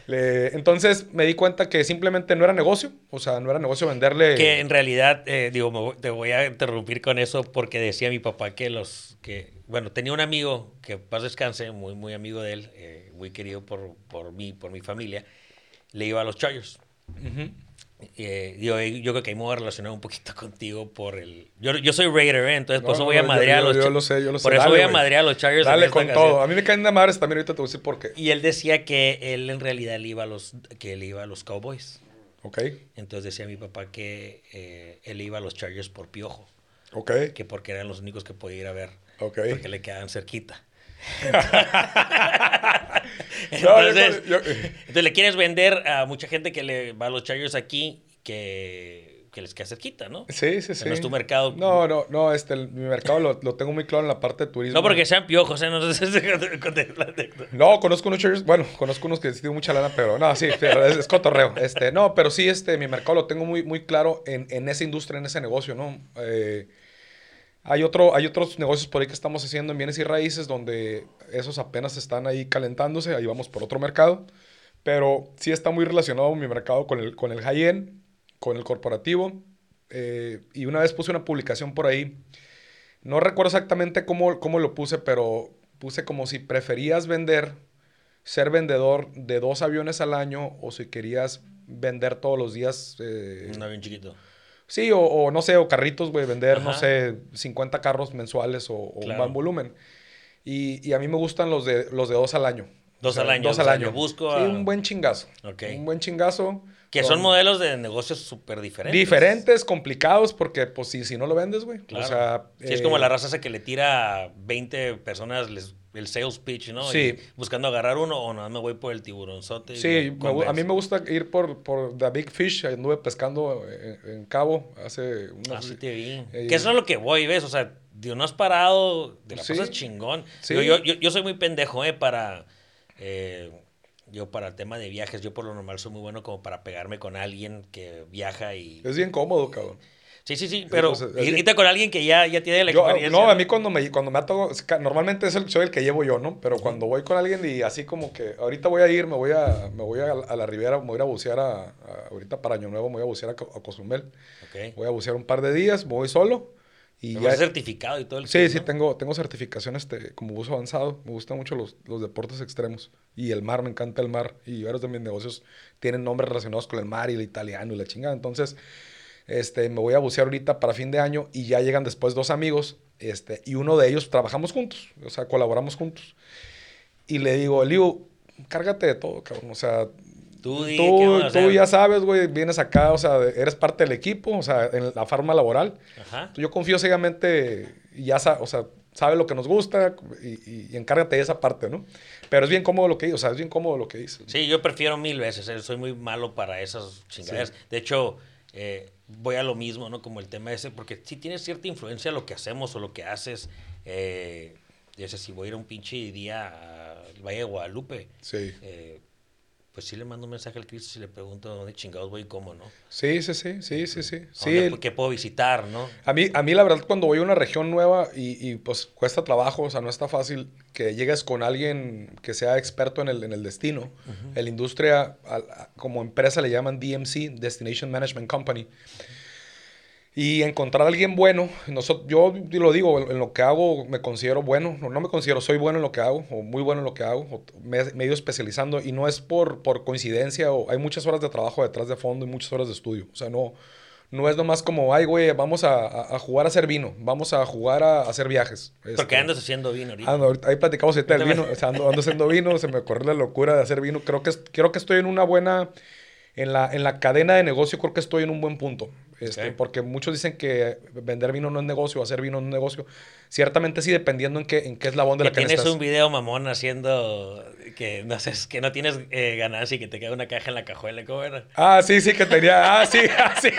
Le- entonces me di cuenta que simplemente no era negocio. O sea, no era negocio venderle. Que en realidad, eh, digo, me voy- te voy a interrumpir con eso porque decía mi papá que los que, bueno, tenía un amigo que paz descanse, muy, muy amigo de él, eh, muy querido por, por mí, por mi familia, le iba a los Chargers. Eh, yo creo que ahí me voy a relacionar un poquito contigo por el... Yo, yo soy Raider, ¿eh? entonces por eso no, voy a madrear a los yo lo sé, yo lo sé. Por eso Dale, voy a madrear a los Chargers. Dale con todo. A mí me caen de madres también, ahorita te voy a decir por qué. Y él decía que él en realidad le iba a los, que él iba a los Cowboys. Ok, Entonces decía mi papá que eh, él iba a los Chargers por piojo, ok, que porque eran los únicos que podía ir a ver, ok. porque le quedaban cerquita. No, yo- entonces, yo- entonces le quieres vender a mucha gente que le va a los Chargers aquí que, que les queda cerquita, ¿no? Sí, sí, sí. no es tu mercado. No, no, no, este, el- mi mercado lo, lo tengo muy claro en la parte de turismo. No porque sean piojos, ¿eh? No sé si No, conozco unos Chargers, bueno, conozco unos que tienen mucha lana, pero no, sí, pero es, es cotorreo. Este, no, pero sí, este, mi mercado lo tengo muy, muy claro en, en esa industria, en ese negocio, ¿no? Eh, hay, otro, hay otros negocios por ahí que estamos haciendo en bienes y raíces donde esos apenas están ahí calentándose, ahí vamos por otro mercado, pero sí está muy relacionado mi mercado con el, con el high-end, con el corporativo, eh, y una vez puse una publicación por ahí, no recuerdo exactamente cómo, cómo lo puse, pero puse como si preferías vender, ser vendedor de dos aviones al año o si querías vender todos los días. eh, Un avión chiquito. Sí, o, o no sé, o carritos, güey, vender, no sé, 50 carros mensuales o, o un buen volumen. Y, y a mí me gustan los de, los de dos al año. Dos al año, Dos al año. yo busco Sí, a- un buen chingazo. Ok. Un buen chingazo. Que son modelos de negocios súper diferentes. Diferentes, complicados, porque pues si, si no lo vendes, güey. Claro. O sea, Sí, es eh, como la raza esa que le tira a 20 personas les- el sales pitch, ¿no? Sí. Y buscando agarrar uno o nada, me voy por el tiburonzote. Sí, me a mí me gusta ir por, por The Big Fish. Anduve pescando en, en Cabo hace unos... Así te vi. Eh, que eso es lo que voy, ¿ves? O sea, digo, no has parado, de la Sí. cosa es chingón. Sí. Yo, yo, yo soy muy pendejo, ¿eh? Para... eh, yo para el tema de viajes, yo por lo normal soy muy bueno como para pegarme con alguien que viaja y... Es bien cómodo, cabrón. Sí, sí, sí, pero irte con alguien que ya, ya tiene la Yo, experiencia. no, a mí cuando me, cuando me ca- normalmente es el, soy el que llevo yo, ¿no? Pero cuando voy con alguien y así como que ahorita voy a ir, me voy a, me voy a, a la Riviera, me voy a ir a bucear a, a- ahorita para Año Nuevo, me voy a bucear a, Co- a Cozumel. Ok. Voy a bucear un par de días, me voy solo y ya... certificado y todo el Sí, sí, ¿no? tengo, tengo certificación este, como buzo avanzado. Me gustan mucho los, los deportes extremos. Y el mar, me encanta el mar. Y varios de mis negocios tienen nombres relacionados con el mar y el italiano y la chingada. Entonces, este, me voy a bucear ahorita para fin de año y ya llegan después dos amigos. Este, y uno de ellos trabajamos juntos, o sea, colaboramos juntos. Y le digo, Liu, cárgate de todo, cabrón. O sea, Tú, tú, ¿qué vamos a tú ya sabes, güey, vienes acá, o sea, eres parte del equipo, o sea, en la forma laboral. Ajá. Yo confío ciegamente y ya o sea, sabe lo que nos gusta y, y- encárgate de esa parte, ¿no? Pero es bien cómodo lo que dice, o sea, es bien cómodo lo que dice. Sí, yo prefiero mil veces. eh, Soy muy malo para esas chingaderas. De hecho, eh, voy a lo mismo, ¿no? Como el tema ese, porque sí tiene cierta influencia lo que hacemos o lo que haces. Eh, sé, si voy a ir a un pinche día al Valle de Guadalupe, Sí. eh, pues sí le mando un mensaje al Cristo y le pregunto dónde chingados voy y cómo, ¿no? Sí, sí, sí, sí, sí, sí. ¿A Sí, dónde- ¿Qué puedo visitar, no? A mí, a mí la verdad cuando voy a una región nueva y, y, pues cuesta trabajo, o sea, no está fácil que llegues con alguien que sea experto en el, en el destino. En la industria, al- a- como empresa le llaman DMC, Destination Management Company. Y encontrar a alguien bueno, nosotros, yo lo digo, en, lo que hago me considero bueno, no, no me considero, soy bueno en lo que hago, o muy bueno en lo que hago, o me, me he ido especializando y no es por, por coincidencia, o hay muchas horas de trabajo detrás de fondo y muchas horas de estudio, o sea, no, no es nomás como, ay, güey, vamos a, a- a jugar a hacer vino, vamos a jugar a, a hacer viajes. Porque Este, andas haciendo vino ahorita. Ando, ahí platicamos ahorita del vino, o sea, ando, ando haciendo vino, se me ocurrió la locura de hacer vino. Creo que, creo que estoy en una buena, en la, en la cadena de negocio, creo que estoy en un buen punto. Este, Ok. Porque muchos dicen que vender vino no es negocio, hacer vino no es negocio. Ciertamente sí, dependiendo en qué, en qué eslabón de que la cadena tienes estás. un video mamón haciendo que no sé, que no tienes eh, ganancia y que te queda una caja en la cajuela, ¿cómo era? Ah, sí, sí, que tenía, ah, sí, ah, sí.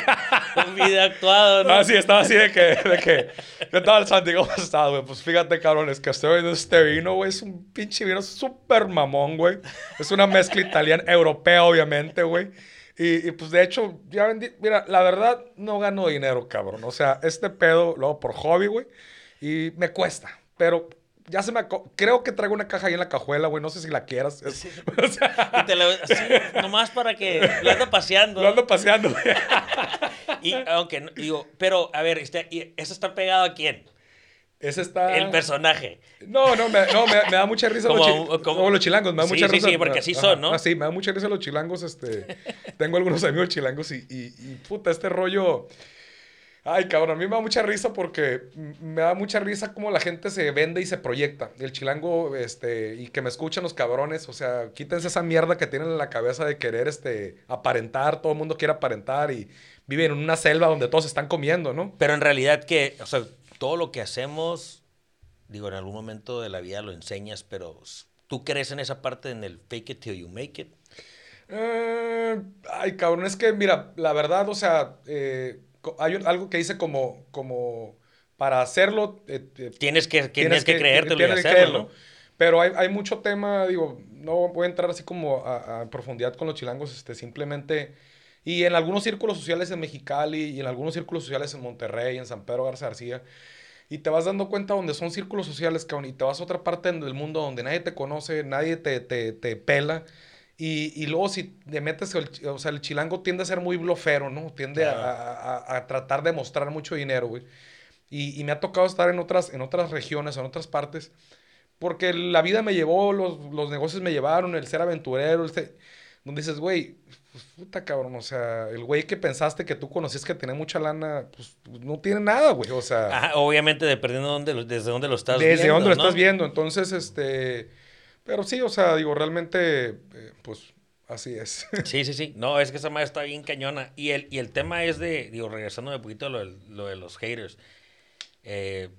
Un video actuado, ¿no? Ah, sí, estaba así de que, de que, ¿qué tal, Santi? ¿Cómo estás, güey? Pues fíjate, cabrón, es que estoy viendo este vino, güey, es un pinche vino súper mamón, güey. Es una mezcla italiana, europea, obviamente, güey. Y, y, pues de hecho, ya vendí, mira, la verdad, no gano dinero, cabrón. O sea, este pedo lo hago por hobby, güey, y me cuesta. Pero ya se me... Creo que traigo una caja ahí en la cajuela, güey. No sé si la quieras. Es- o sea, Y te la- así, nomás para que lo ando paseando. lo ando paseando, güey. Y aunque, digo, pero, a ver, este, ¿y ¿eso está pegado a quién? Ese está... El personaje. No, no, me, no, me, me da mucha risa Como- los, chi- como- los chilangos. Me da Sí, mucha sí, risa. sí, porque así son, ¿no? Ah, sí, me da mucha risa los chilangos. Este, tengo algunos amigos chilangos y, y, y, puta, este rollo... Ay, cabrón, a mí me da mucha risa porque me da mucha risa cómo la gente se vende y se proyecta. El chilango, este, y que me escuchan los cabrones, o sea, quítense esa mierda que tienen en la cabeza de querer, este, aparentar, todo el mundo quiere aparentar y viven en una selva donde todos están comiendo, ¿no? Pero en realidad que, o sea, todo lo que hacemos, digo, en algún momento de la vida lo enseñas, pero ¿tú crees en esa parte en el fake it till you make it? Eh, ay, cabrón, es que mira, la verdad, o sea, eh, hay un- algo que dice como, como para hacerlo, eh, Tienes que, tienes que, creértelo y tienes que hacerlo. Pero hay, hay mucho tema, digo, no voy a entrar así como a, a profundidad con los chilangos, este, simplemente, y en algunos círculos sociales en Mexicali, y en algunos círculos sociales en Monterrey, en San Pedro Garza García, y te vas dando cuenta donde son círculos sociales, cabrón, y te vas a otra parte del mundo donde nadie te conoce, nadie te, te, te pela, y, y luego si te metes, el, o sea, el chilango tiende a ser muy blofero, ¿no? Tiende a- a, a- tratar de mostrar mucho dinero, güey. Y, y me ha tocado estar en otras, en otras regiones, en otras partes, porque la vida me llevó, los, los negocios me llevaron, el ser aventurero, este, donde dices, güey, pues, puta cabrón, o sea, el güey que pensaste que tú conocías que tenía mucha lana, pues no tiene nada, güey, o sea, Ajá, obviamente dependiendo de dónde lo- desde dónde lo estás desde viendo. dónde lo estás viendo, entonces, este, pero sí, o sea, digo, realmente, eh, pues, así es. Sí, sí, sí. No, es que esa madre está bien cañona. Y el, y el tema es de, digo, regresando de poquito a lo, lo de los haters. eh,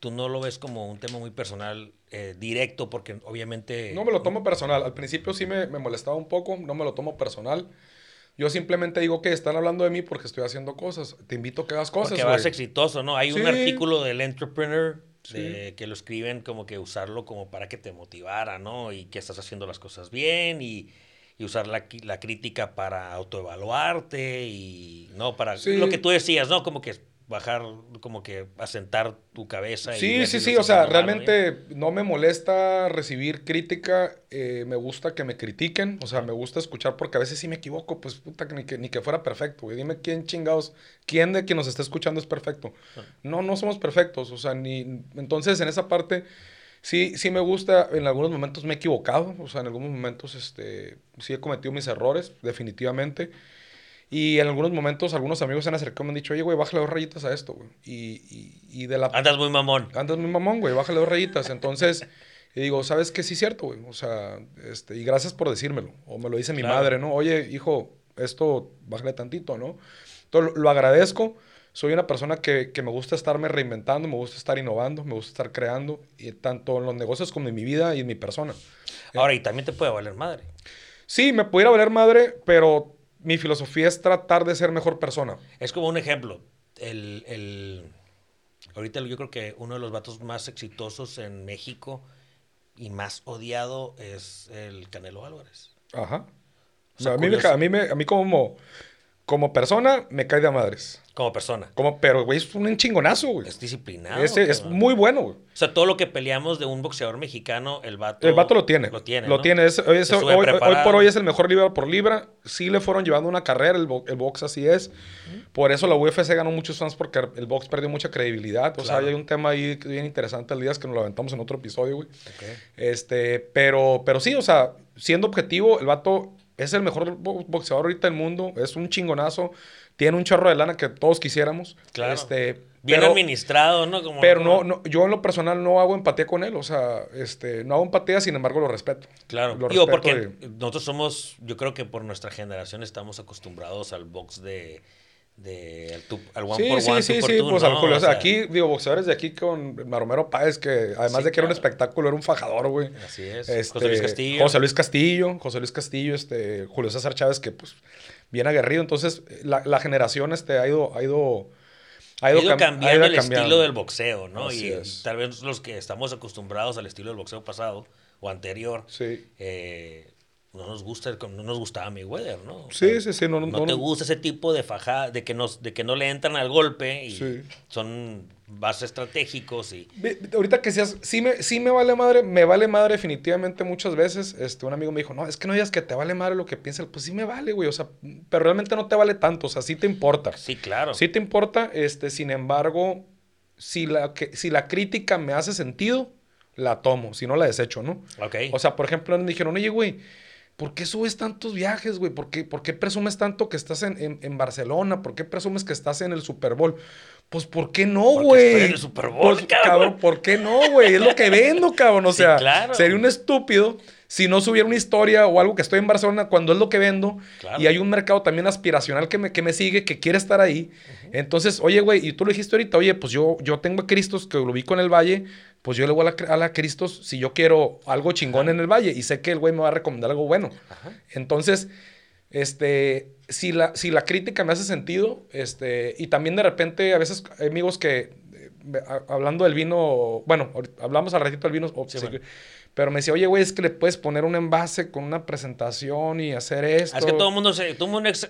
tú no lo ves como un tema muy personal, eh, directo, porque obviamente... No me lo tomo personal. Al principio sí me, me molestaba un poco, no me lo tomo personal. Yo simplemente digo que están hablando de mí porque estoy haciendo cosas. Te invito a que hagas cosas. Porque vas exitoso, ¿no? Hay un Sí. artículo del Entrepreneur de- Sí. que lo escriben como que usarlo como para que te motivara, ¿no? Y que estás haciendo las cosas bien y, y usar la, la crítica para autoevaluarte y, ¿no? Para Sí. lo que tú decías, ¿no? Como que bajar, como que asentar tu cabeza. y Sí, ver sí, sí, o sea, realmente no me molesta recibir crítica, eh, me gusta que me critiquen, o sea, me gusta escuchar porque a veces sí me equivoco, pues puta, que ni que, ni que fuera perfecto, güey, dime quién chingados, quién de quien nos está escuchando es perfecto. No, no somos perfectos, o sea, ni, entonces en esa parte sí, sí me gusta, en algunos momentos me he equivocado, o sea, en algunos momentos, este, sí he cometido mis errores, definitivamente. Y en algunos momentos algunos amigos se han acercado y me han dicho, oye, güey, bájale dos rayitas a esto, güey. Y, y, y de la Andas muy mamón. andas muy mamón, güey, bájale dos rayitas. Entonces, y digo, ¿sabes qué? Sí es cierto, güey. O sea, este, y gracias por decírmelo. O me lo dice mi Claro. madre, ¿no? Oye, hijo, esto, bájale tantito, ¿no? Entonces, lo, lo agradezco. Soy una persona que, que me gusta estarme reinventando, me gusta estar innovando, me gusta estar creando, y tanto en los negocios como en mi vida y en mi persona. Ahora, y también te puede valer madre. Sí, me pudiera valer madre, pero mi filosofía es tratar de ser mejor persona. Es como un ejemplo. El, el- ahorita yo creo que uno de los vatos más exitosos en México y más odiado es el Canelo Álvarez. Ajá. O sea, a, mí a, mí me, a mí como, como persona me cae de a madres. Como persona. Como, pero, güey, es un chingonazo, güey. Es disciplinado. Ese es muy bueno, güey. O sea, todo lo que peleamos de un boxeador mexicano, el vato... El vato lo tiene. Lo tiene, Lo ¿no? tiene. Es- es- Se hoy, por hoy es el mejor libra por libra. Sí le fueron llevando una carrera, el, bo- el box así es. Por eso la UFC ganó muchos fans porque el box perdió mucha credibilidad. O sea, hay un tema ahí bien interesante al día que nos lo aventamos en otro episodio, güey. Ok. Este, pero, pero sí, o sea, siendo objetivo, el vato es el mejor bo- boxeador ahorita del mundo, es un chingonazo, tiene un chorro de lana que todos quisiéramos. Claro. Este, Bien pero, administrado, ¿no? Como, pero no, como- no, yo en lo personal no hago empatía con él, o sea, este, no hago empatía, sin embargo lo respeto. Claro. Lo Digo, respeto porque nosotros somos, yo creo que por nuestra generación estamos acostumbrados al box de, de al, tu- al one Sí, por sí, one, sí, sí, two, pues ¿no? al Julio, O o sea, sea, aquí, digo, boxeadores de aquí con Maromero Páez, que además Sí, de que era un espectáculo, era un fajador, güey. Así es. Este, José Luis Castillo. José Luis Castillo, José Luis Castillo, este, Julio César Chávez, que pues bien aguerrido. Entonces, la, la generación este, ha ido, ha ido, ha ido cam- cambiando ha ido el cambiando. estilo del boxeo, ¿no? Así y, es. y tal vez los que estamos acostumbrados al estilo del boxeo pasado o anterior, Sí. eh, no nos gusta, no nos gustaba Mayweather, ¿no? sí, sí, sí. No, no, te gusta ese tipo de fajada, de que, nos, de que no le entran al golpe y son bases estratégicos y... Ahorita que seas, sí me, sí me vale madre, me vale madre definitivamente muchas veces. Este, un amigo me dijo, no, es que no digas que te vale madre lo que piensa. Pues sí me vale, güey, o sea, pero realmente no te vale tanto, o sea, sí te importa. Sí, claro. Sí te importa, este, sin embargo, si la, que, si la crítica me hace sentido, la tomo, si no la desecho, ¿no? Ok. O sea, por ejemplo, me dijeron, oye, güey, ¿por qué subes tantos viajes, güey? ¿Por qué, ¿Por qué, presumes tanto que estás en, en, Barcelona? ¿Por qué presumes que estás en el Super Bowl? Pues, ¿por qué no, güey? en el Super Bowl, pues, cabrón. ¿Por qué no, güey? Es lo que vendo, cabrón. O sea, sería un estúpido si no subiera una historia o algo que estoy en Barcelona cuando es lo que vendo y hay un mercado también aspiracional que me, que me sigue, que quiere estar ahí. Entonces, oye, güey, y tú lo dijiste ahorita, oye, pues yo, yo tengo a Cristos que lo vi con el Valle, pues yo le voy a la, a Cristos si yo quiero algo chingón en el Valle y sé que el güey me va a recomendar algo bueno. Entonces, este, si la, si la crítica me hace sentido, este, y también de repente a veces hay amigos que, eh, hablando del vino, bueno, hablamos al ratito del vino, pero me decía, oye, güey, es que le puedes poner un envase con una presentación y hacer esto. Es que todo el mundo,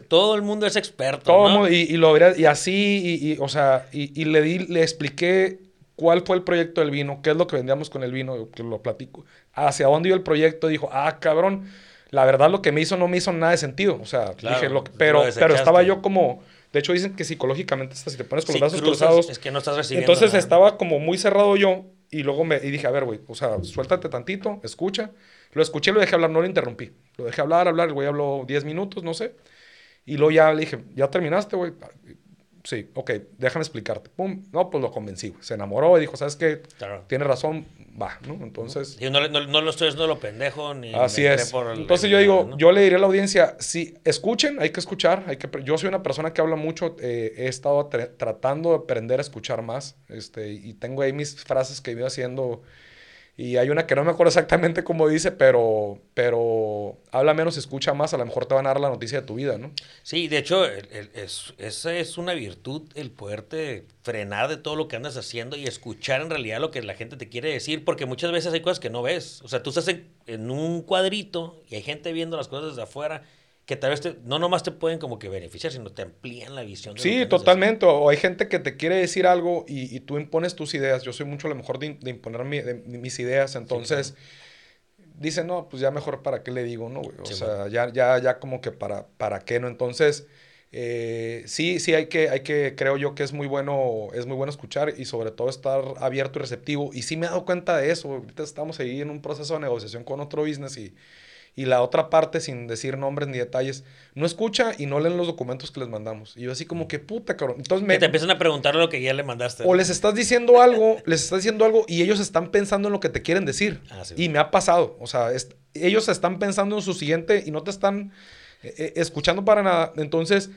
todo, el mundo es experto. Todo y, y, lo y así, y, o sea, y, le, di, le expliqué cuál fue el proyecto del vino, qué es lo que vendíamos con el vino, que lo platico, hacia dónde iba el proyecto, dijo, ah, cabrón, la verdad lo que me hizo no me hizo nada de sentido, o sea, dije, lo pero, pero estaba yo como, de hecho dicen que psicológicamente, si te pones con los brazos cruzados, es que no estás recibiendo entonces estaba como muy cerrado yo y luego me y dije, a ver, güey, o sea, suéltate tantito, escucha. Lo escuché, lo dejé hablar, no lo interrumpí. Lo dejé hablar, hablar, el güey habló 10 minutos, no sé. Y luego ya le dije, ¿ya terminaste, güey? Sí, ok, déjame explicarte. Pum, no, pues lo convencí. Se enamoró y dijo, ¿sabes qué? Tiene razón, va, ¿no? Entonces... Yo no, no, lo estoy haciendo lo pendejo ni... Así es. Entonces yo digo, yo le diría a la audiencia, sí, escuchen, hay que escuchar. Hay que, yo soy una persona que habla mucho, eh, he estado tratando de aprender a escuchar más. Este, y tengo ahí mis frases que he ido haciendo y hay una que no me acuerdo exactamente cómo dice, pero, pero habla menos, escucha más, a lo mejor te van a dar la noticia de tu vida, ¿no? Sí, de hecho, es, esa es una virtud, el poderte frenar de todo lo que andas haciendo y escuchar en realidad lo que la gente te quiere decir, porque muchas veces hay cosas que no ves. O sea, tú estás en, en un cuadrito y hay gente viendo las cosas desde afuera que tal vez no nomás te pueden como que beneficiar, sino te amplían la visión. sí, totalmente. O hay gente que te quiere decir algo y, tú impones tus ideas. Yo soy mucho a lo mejor de, imponer mis ideas. Entonces, dicen, no, pues ya mejor para qué le digo, ¿no? O sea, ya, ya, ya como que para, para qué, ¿no? Entonces, eh, sí, sí hay que, hay que, creo yo que es muy bueno, es muy bueno escuchar y sobre todo estar abierto y receptivo. Y sí me he dado cuenta de eso. Ahorita estamos ahí en un proceso de negociación con otro business y y la otra parte, sin decir nombres ni detalles, no escucha y no leen los documentos que les mandamos. Y yo así como que puta, cabrón. Entonces me... te empiezan a preguntar lo que ya le mandaste. O les estás diciendo algo, les estás diciendo algo y ellos están pensando en lo que te quieren decir. Ah, y me ha pasado. O sea, ellos están pensando en su siguiente y no te están eh, eh, escuchando para nada. Entonces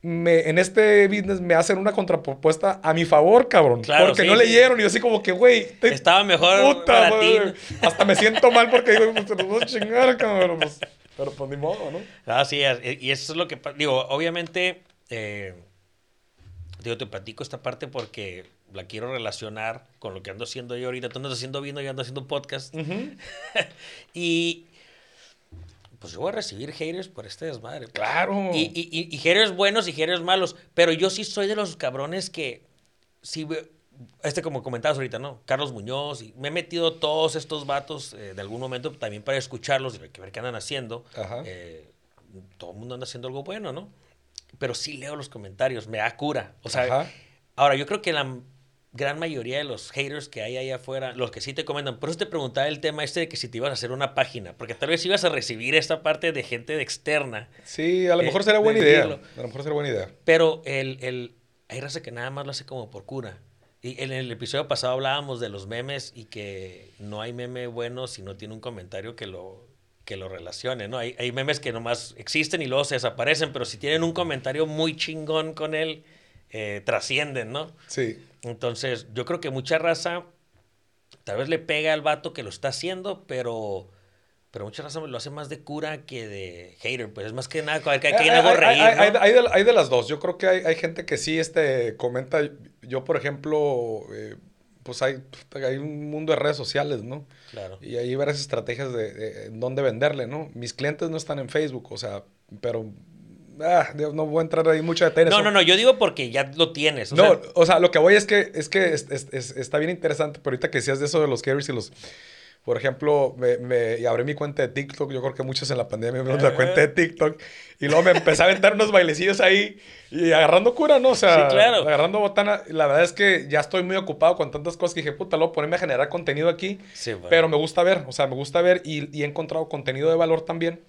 me, en este business me hacen una contrapropuesta a mi favor, cabrón. porque no leyeron y yo así como que, güey. Estaba mejor ti. Hasta me siento mal porque digo, pues te los voy a chingar, cabrón. Pues, pero pues ni modo, ¿no? Ah, sí, y eso es lo que... Digo, obviamente, eh, digo, te platico esta parte porque la quiero relacionar con lo que ando haciendo yo ahorita. Tú andas haciendo vino, yo ando haciendo podcast. y pues yo voy a recibir haters por este desmadre. Claro. Y, y, y, haters buenos y haters malos. Pero yo sí soy de los cabrones que, si, este como comentabas ahorita, ¿no? Carlos Muñoz, y me he metido todos estos vatos eh, de algún momento también para escucharlos y ver qué andan haciendo. Ajá. Eh, todo el mundo anda haciendo algo bueno, ¿no? Pero sí leo los comentarios, me da cura. O sea, ahora yo creo que la gran mayoría de los haters que hay ahí afuera, los que sí te comentan, por eso te preguntaba el tema este de que si te ibas a hacer una página, porque tal vez ibas a recibir esta parte de gente de externa. Sí, a lo mejor será buena idea. A lo mejor será buena idea. Pero el, el, hay raza que nada más lo hace como por cura. Y en el episodio pasado hablábamos de los memes y que no hay meme bueno si no tiene un comentario que lo, que lo relacione, ¿no? Hay, hay memes que nomás existen y luego se desaparecen, pero si tienen un comentario muy chingón con él, eh, trascienden, ¿no? Sí. Entonces, yo creo que mucha raza tal vez le pega al vato que lo está haciendo, pero pero mucha raza lo hace más de cura que de hater, pues es más que nada, que, que hay, algo reír, hay, hay, de, hay, de, las dos, yo creo que hay, gente que sí este, comenta, yo por ejemplo, eh, pues hay, hay un mundo de redes sociales, ¿no? Claro. Y ahí varias estrategias de, de dónde venderle, ¿no? Mis clientes no están en Facebook, o sea, pero ah, Dios, no voy a entrar ahí mucho detalle. No, no, no, yo digo porque ya lo tienes. O No, sea, o sea, lo que voy es que, es que es- es- es- está bien interesante, pero ahorita que decías de eso de los carries y los... Por ejemplo, me, me- y abrí mi cuenta de TikTok. Yo creo que muchos en la pandemia me la cuenta de TikTok. Y luego me empecé a aventar unos bailecillos ahí y agarrando cura, ¿no? O sea, Sí, claro. agarrando botana. La verdad es que ya estoy muy ocupado con tantas cosas que dije, puta, luego ponerme a generar contenido aquí. Sí, bueno. Pero me gusta ver, o sea, me gusta ver y, y he encontrado contenido de valor también.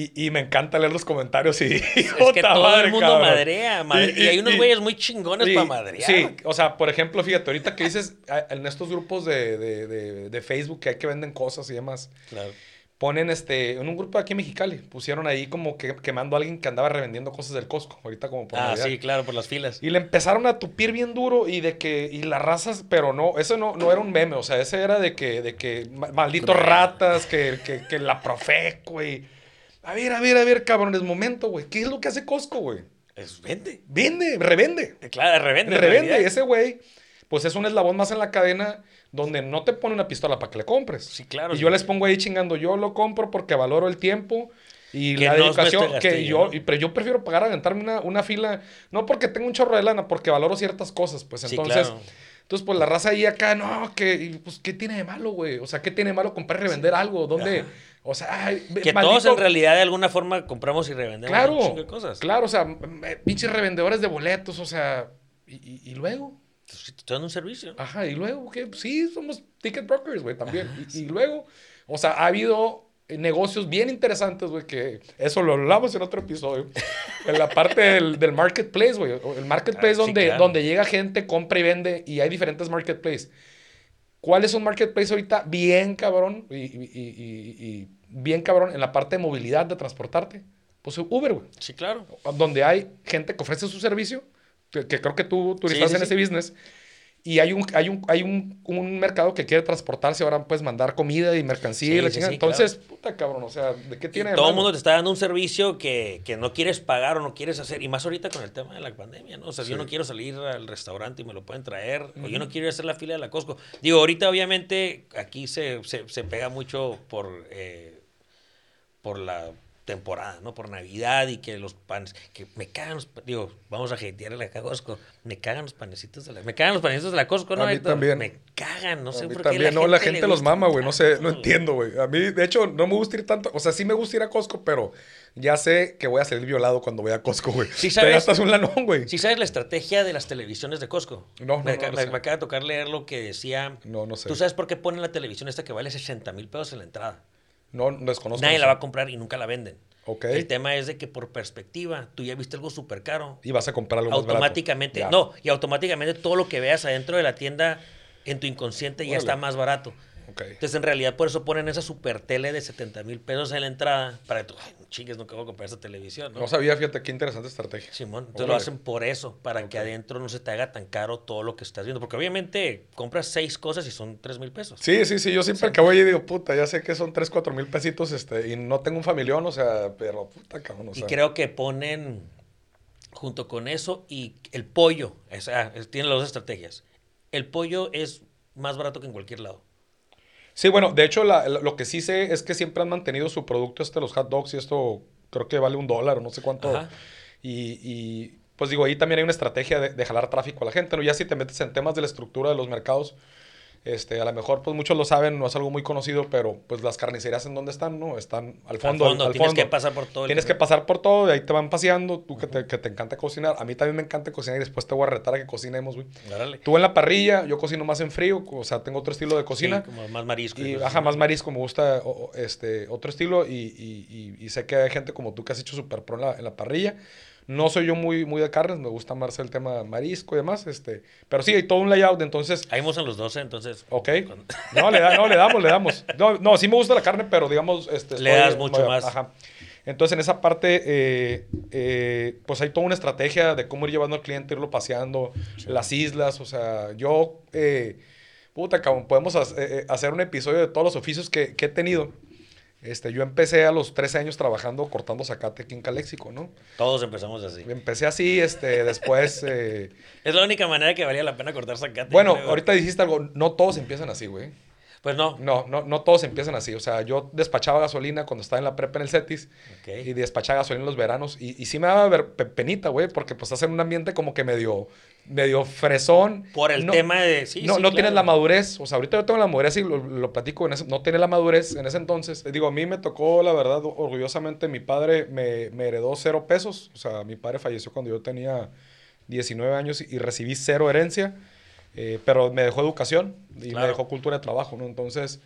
Y, y me encanta leer los comentarios y... es que todo el mundo madrea, madre- y, hay unos y- güeyes muy chingones para madrear. Sí, o sea, por ejemplo, fíjate, ahorita que dices en estos grupos de, de- de- de Facebook que hay que venden cosas y demás, Claro. ponen este, en un grupo aquí en Mexicali, pusieron ahí como que quemando a alguien que andaba revendiendo cosas del Costco, ahorita como por Ah, Navidad. sí, claro, por las filas. Y le empezaron a tupir bien duro y de que, y las razas, pero no, eso no, no era un meme, o sea, ese era de que, de que ma- malditos ratas, que, que, que la Profeco, güey. A ver, a ver, a ver, cabrón, es momento, güey. ¿Qué es lo que hace Costco, güey? Es vende. Vende, revende. Claro, revende. en Revende. Ese güey, pues es un eslabón más en la cadena donde no te pone una pistola para que le compres. Sí, claro, Y sí. yo les pongo ahí chingando, yo lo compro porque valoro el tiempo y Que la no dedicación. que yo, ¿no? y- pero yo prefiero pagar a aventarme una, una fila, no porque tengo un chorro de lana, porque valoro ciertas cosas. Pues Sí, entonces, claro. Entonces pues la raza ahí acá, no, que, pues, ¿qué tiene de malo, güey? O sea, ¿qué tiene de malo comprar y revender algo? ¿Dónde? Ajá. O sea, ay, Que maldito- todos en realidad de alguna forma compramos y revendemos Claro, un chingo de cosas. claro, o sea, m- pinches revendedores de boletos, o sea, y, y- y luego, Pues, si te dando un servicio. ajá, y luego, que sí, somos ticket brokers, güey, también. y, y luego, o sea, ha habido eh, negocios bien interesantes, güey, que eso lo hablamos en otro episodio, en la parte del, del marketplace, güey, el marketplace Ah, sí, donde, claro. donde llega gente, compra y vende, y hay diferentes marketplaces. ¿Cuál es un marketplace ahorita bien cabrón y, y- y- bien cabrón en la parte de movilidad, de transportarte? Pues Uber, güey Sí, claro. donde hay gente que ofrece su servicio, que, que creo que tú, tú Sí, estás sí, en ese business, y hay un, hay un, hay un, un mercado que quiere transportarse, ahora puedes mandar comida y mercancía y Sí, la sí, chingada. sí, Entonces, puta cabrón, o sea, ¿de qué tiene todo el mundo te está dando un servicio que, que no quieres pagar o no quieres hacer. Y más ahorita con el tema de la pandemia, ¿no? O sea, yo no quiero salir al restaurante y me lo pueden traer. O yo no quiero ir a hacer la fila de la Costco. Digo, ahorita obviamente aquí se, se, se pega mucho por, eh, por la temporada, ¿no? Por Navidad y que los panes, que me cagan los, digo, vamos a hatear a la Costco, me cagan los panecitos de la, me cagan los panecitos de la Costco, ¿no? A mí Héctor? también. Me cagan, no A sé mí por qué también, no, la le gente los mama, güey, no sé, no entiendo, güey. A mí, de hecho, no me gusta ir tanto, o sea, sí me gusta ir a Costco, pero ya sé que voy a salir violado cuando voy a Costco, güey. Sí, Te ¿sabes? gastas un lanón, güey. ¿Sí sabes la estrategia de las televisiones de Costco? No, no, me, no, me acaba de tocar leer lo que decía. No, no sé. ¿Tú sabes por qué ponen la televisión esta que vale 60 mil pesos en la entrada? No, desconozco. Nadie la va a comprar y nunca la venden. Ok. El tema es de que por perspectiva, tú ya viste algo súper caro. Y vas a comprar algo más barato. Automáticamente, Ya. no, y automáticamente todo lo que veas adentro de la tienda en tu inconsciente ya está más barato. Ok. Entonces, en realidad, por eso ponen esa super tele de 70 mil pesos en la entrada para que tú, ay, chingues, nunca voy a comprar esa televisión, ¿no? No sabía, fíjate, qué interesante estrategia. Simón, entonces Órale. lo hacen por eso, para que adentro no se te haga tan caro todo lo que estás viendo. Porque obviamente compras seis cosas y son tres mil pesos. Sí, sí, sí, yo siempre voy y digo, puta, ya sé que son 3, 4 mil pesitos, este, y no tengo un familión, o sea, pero puta cabrón, o y creo que ponen junto con eso y el pollo, o sea, es- tiene las dos estrategias. El pollo es más barato que en cualquier lado. Sí, bueno, de hecho, la- lo que sí sé es que siempre han mantenido su producto, este, los hot dogs, y esto creo que vale un dólar o no sé cuánto. Ajá. Y, y, pues digo, ahí también hay una estrategia de, de jalar tráfico a la gente, ¿no? Ya si te metes en temas de la estructura de los mercados, este, a lo mejor, pues muchos lo saben, no es algo muy conocido, pero pues las carnicerías en dónde están, ¿no? Están al fondo. Al fondo, al tienes fondo. que pasar por todo el- Tienes que pasar por todo y ahí te van paseando, tú que, te, que te encanta cocinar. A mí también me encanta cocinar y después te voy a retar a que cocinemos, güey. Tú en la parrilla, yo cocino más en frío, o sea, tengo otro estilo de cocina. Sí, como más marisco. Y, cosas ajá, más marisco, me gusta o- este, otro estilo y, y- y- y sé que hay gente como tú que has hecho súper pro en la, en la parrilla. No soy yo muy, muy de carnes, me gusta más el tema marisco y demás, este, pero sí, hay todo un layout, entonces, Ahí vamos a los 12, entonces. ok, cuando- no, le, da, no, le damos, le damos. No, no, sí me gusta la carne, pero digamos, este, Le das mucho más. Ajá. Entonces, en esa parte, eh, eh, pues hay toda una estrategia de cómo ir llevando al cliente, irlo paseando, las islas, o sea, yo, eh, puta, cabrón, podemos eh, eh, hacer un episodio de todos los oficios que, que he tenido. Este, yo empecé a los 13 años trabajando cortando zacate aquí en Caléxico, ¿no? Todos empezamos así. Empecé así, este, después... eh, Es la única manera que valía la pena cortar zacate. bueno, creo. ahorita dijiste algo, no todos empiezan así, güey. Pues no. No, no, no todos empiezan así. O sea, yo despachaba gasolina cuando estaba en la prepa en el CETIS y despachaba gasolina en los veranos. Y, y sí me daba penita, güey, porque pues estás en un ambiente como que medio, medio fresón. Por el No- tema de. Sí, no, sí, no tienes la madurez. O sea, ahorita yo tengo la madurez y lo, lo platico. En ese, no tiene la madurez en ese entonces. Digo, a mí me tocó, la verdad, orgullosamente, mi padre me, me heredó cero pesos. O sea, mi padre falleció cuando yo tenía 19 años y recibí cero herencia. eh, pero me dejó educación y Claro. me dejó cultura de trabajo, ¿no? Entonces,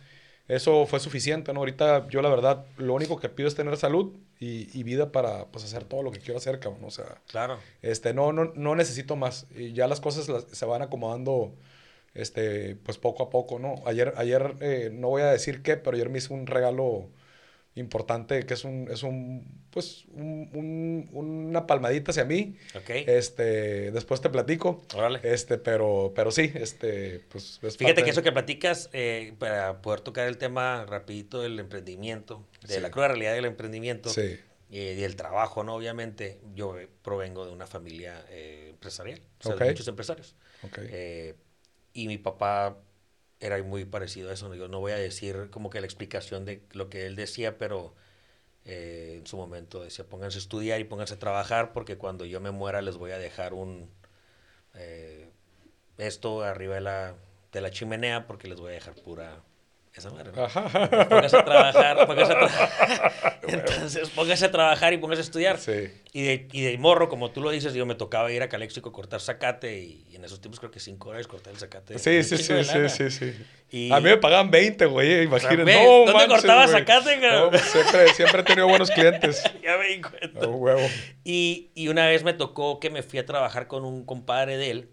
eso fue suficiente, ¿no? Ahorita yo, la verdad, lo único que pido es tener salud y, y vida para, pues, hacer todo lo que quiero hacer, cabrón. O sea, Claro. este, no, no, no necesito más. Y ya las cosas las- se van acomodando, este, pues poco a poco, ¿no? Ayer, ayer eh, no voy a decir qué, pero ayer me hizo un regalo importante que es un, es un, pues, un- un- una palmadita hacia mí. Ok. Este, después te platico. Órale. Este, pero, pero sí, este, pues. es Fíjate que eso que platicas, eh, para poder tocar el tema rapidito del emprendimiento, de Sí. la cruda realidad del emprendimiento Sí. eh, y del trabajo, ¿no? Obviamente, yo eh, provengo de una familia eh, empresarial, o sea, de muchos empresarios. Ok. Eh, y mi papá era muy parecido a eso. Yo no voy a decir como que la explicación de lo que él decía, pero eh, en su momento decía, pónganse a estudiar y pónganse a trabajar porque cuando yo me muera les voy a dejar un... eh, esto arriba de la, de la chimenea porque les voy a dejar pura... Esa madre, ¿no? Ajá. Póngase a trabajar, póngase a trabajar. Entonces, póngase a trabajar y póngase a estudiar. Sí. Y de, y de morro, como tú lo dices, yo me tocaba ir a Caléxico a cortar zacate y, y en esos tiempos creo que cinco horas cortar el zacate. Sí, sí, sí, sí, sí, sí. Y- A mí me pagaban 20, güey, imagínate. ve, no, ¿dónde manches, cortabas güey. zacate? No, siempre, siempre he tenido buenos clientes. ya me di cuenta. A huevo. Y, y una vez me tocó que me fui a trabajar con un compadre de él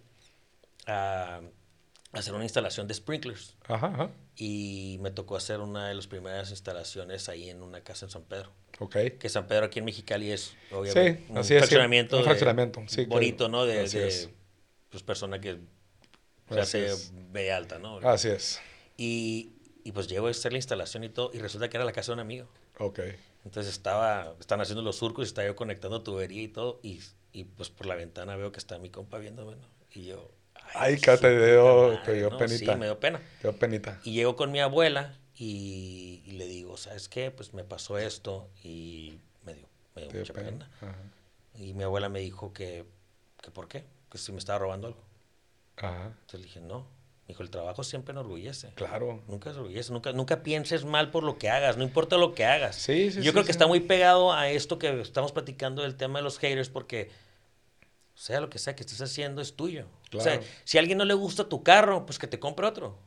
a, a hacer una instalación de sprinklers. Ajá, ajá. Y me tocó hacer una de las primeras instalaciones ahí en una casa en San Pedro. Ok. Que San Pedro aquí en Mexicali es obviamente Sí, un así es, sí, fraccionamiento. un de- fraccionamiento, sí, bonito. ¿no? De, de, es. pues, persona que se hace es. B alta, ¿no? Así es. Y, y pues llego a hacer la instalación y todo, y resulta que era la casa de un amigo. Ok. Entonces estaba, están haciendo los surcos y estaba yo conectando tubería y todo, y, y pues por la ventana veo que está mi compa viéndome, ¿no? Y yo... Ay, que te dio- te dio ¿no? penita. Sí, me dio pena. Te dio penita. Y llego con mi abuela y, y le digo, ¿sabes qué? Pues me pasó esto y me dio, me dio mucha pena. Y mi abuela me dijo que, que ¿por qué? Que si me estaba robando algo. Ajá. Entonces le dije, no. Me dijo, el trabajo siempre enorgullece. Claro. Nunca enorgullece, nunca, nunca pienses mal por lo que hagas, no importa lo que hagas. Sí, sí, Yo sí, creo que sí. está muy pegado a esto que estamos platicando del tema de los haters porque sea lo que sea que estés haciendo es tuyo. O sea, Claro. si a alguien no le gusta tu carro, pues que te compre otro.